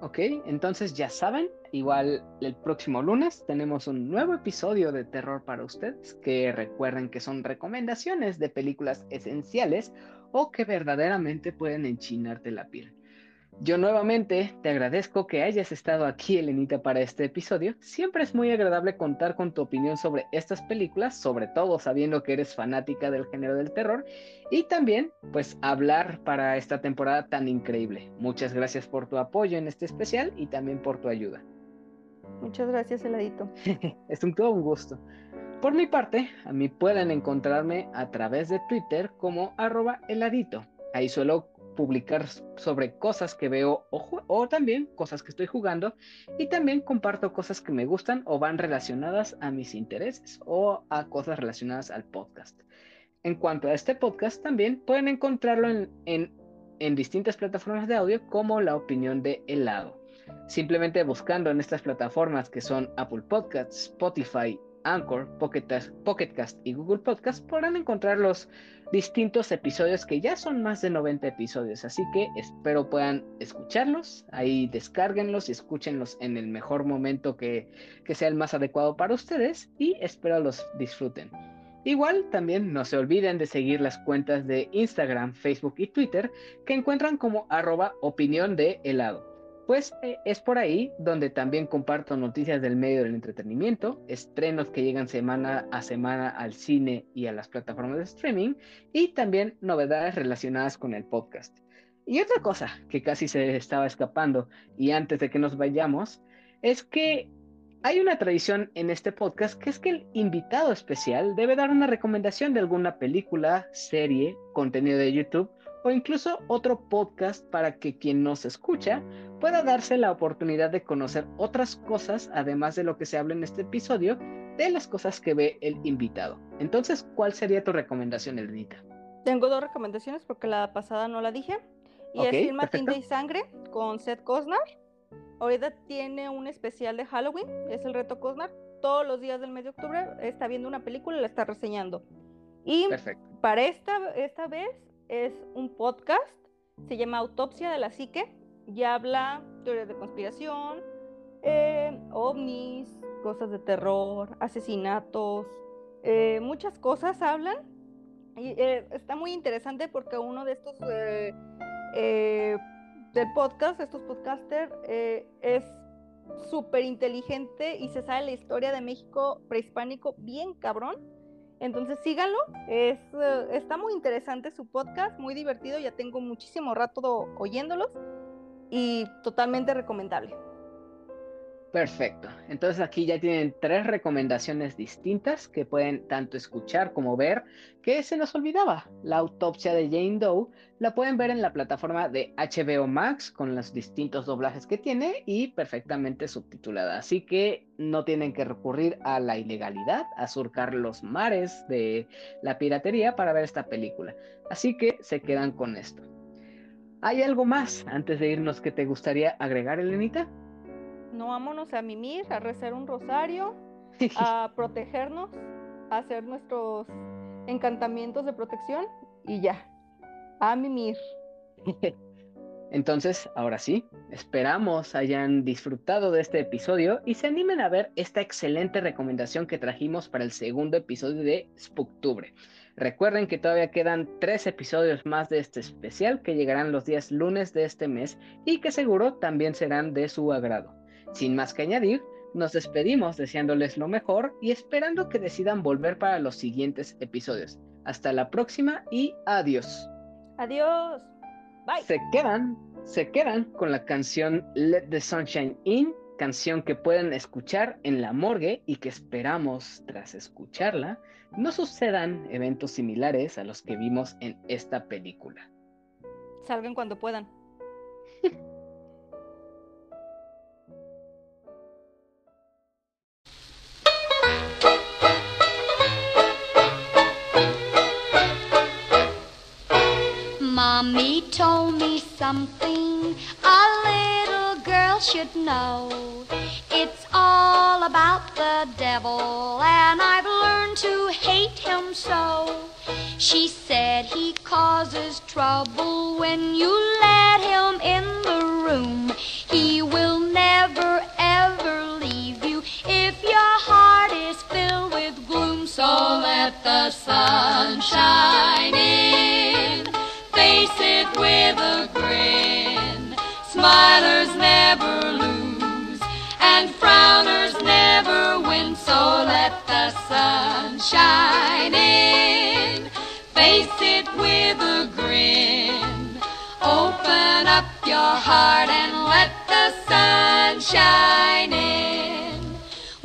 Ok, entonces ya saben, igual el próximo lunes tenemos un nuevo episodio de terror para ustedes, que recuerden que son recomendaciones de películas esenciales o que verdaderamente pueden enchinarte la piel. Yo nuevamente te agradezco que hayas estado aquí, Elenita, para este episodio. Siempre es muy agradable contar con tu opinión sobre estas películas, sobre todo sabiendo que eres fanática del género del terror y también, pues, hablar para esta temporada tan increíble. Muchas gracias por tu apoyo en este especial y también por tu ayuda. Muchas gracias, Heladito. es un todo un gusto. Por mi parte, a mí pueden encontrarme a través de Twitter como arroba heladito. Ahí suelo publicar sobre cosas que veo o, también cosas que estoy jugando y también comparto cosas que me gustan o van relacionadas a mis intereses o a cosas relacionadas al podcast. En cuanto a este podcast, también pueden encontrarlo en, en distintas plataformas de audio como la opinión de helado. Simplemente buscando en estas plataformas que son Apple Podcasts, Spotify, Anchor, Pocket Cast y Google Podcast podrán encontrar los distintos episodios que ya son más de 90 episodios, así que espero puedan escucharlos, ahí descárguenlos y escúchenlos en el mejor momento que, que sea el más adecuado para ustedes y espero los disfruten. Igual también no se olviden de seguir las cuentas de Instagram, Facebook y Twitter que encuentran como arroba opinión de helado pues eh, es por ahí donde también comparto noticias del medio del entretenimiento, estrenos que llegan semana a semana al cine y a las plataformas de streaming, y también novedades relacionadas con el podcast. Y otra cosa que casi se estaba escapando, y antes de que nos vayamos, es que hay una tradición en este podcast que es que el invitado especial debe dar una recomendación de alguna película, serie, contenido de YouTube o incluso otro podcast para que quien nos escucha pueda darse la oportunidad de conocer otras cosas, además de lo que se habla en este episodio, de las cosas que ve el invitado. Entonces, ¿cuál sería tu recomendación, Elenita? Tengo dos recomendaciones porque la pasada no la dije. Y es Film Tinta y Sangre con Seth Cosnar. Ahorita tiene un especial de Halloween, es el reto Cosnar. Todos los días del mes de octubre está viendo una película y la está reseñando. Y para esta, esta vez es un podcast, se llama Autopsia de la Psique, y habla teorías de conspiración, eh, ovnis, cosas de terror, asesinatos, eh, muchas cosas hablan. Y eh, está muy interesante porque uno de estos del podcast, estos podcasters, es súper inteligente y se sabe la historia de México prehispánico bien cabrón. Entonces síganlo, es, eh, está muy interesante su podcast, muy divertido, ya tengo muchísimo rato oyéndolos y totalmente recomendable. Perfecto. Entonces aquí ya tienen tres recomendaciones distintas que pueden tanto escuchar como ver, que se nos olvidaba. La autopsia de Jane Doe la pueden ver en la plataforma de HBO Max con los distintos doblajes que tiene y perfectamente subtitulada. Así que no tienen que recurrir a la ilegalidad, a surcar los mares de la piratería para ver esta película. Así que se quedan con esto. ¿Hay algo más antes de irnos que te gustaría agregar, Elenita? No vámonos a mimir, a rezar un rosario, a protegernos, a hacer nuestros encantamientos de protección y ya, a mimir. Entonces, ahora sí, esperamos hayan disfrutado de este episodio y se animen a ver esta excelente recomendación que trajimos para el segundo episodio de Spooktubre. Recuerden que todavía quedan tres episodios más de este especial que llegarán los días lunes de este mes y que seguro también serán de su agrado. Sin más que añadir, nos despedimos deseándoles lo mejor y esperando que decidan volver para los siguientes episodios. Hasta la próxima y adiós. Adiós. Bye. Se quedan, se quedan con la canción Let the Sunshine In, canción que pueden escuchar en la morgue y que esperamos, tras escucharla, no sucedan eventos similares a los que vimos en esta película. Salgan cuando puedan. Mommy told me something a little girl should know. It's all about the devil, and I've learned to hate him so. She said he causes trouble when you let him in the room. He will never ever leave you if your heart is filled with gloom. So let the sun shine in. Face it with a grin. Smilers never lose, and frowners never win. So let the sun shine in. Face it with a grin. Open up your heart and let the sun shine in.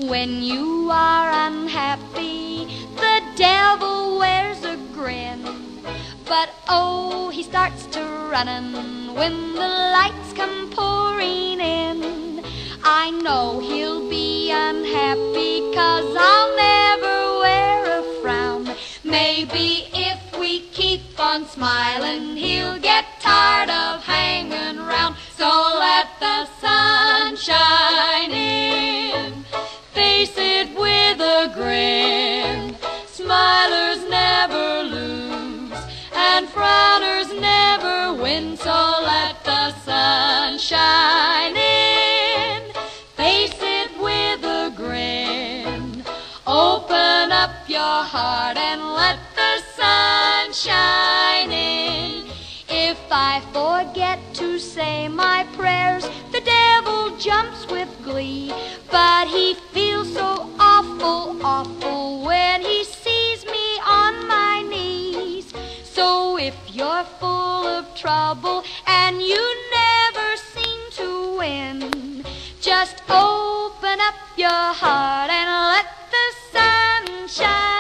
When you are unhappy, the devil wears a grin. But oh, he starts to running when the lights come pouring in. I know he'll be unhappy cause I'll never wear a frown. Maybe if we keep on smiling, he'll get tired of hanging around. So let the sun shine in. Face it with a grin. Frowners never win. So let the sun shine in. Face it with a grin. Open up your heart and let the sun shine in. If I forget to say my prayers, the devil jumps with glee. But he feels so awful, awful when he if you're full of trouble and you never seem to win? Just open up your heart and let the sun shine.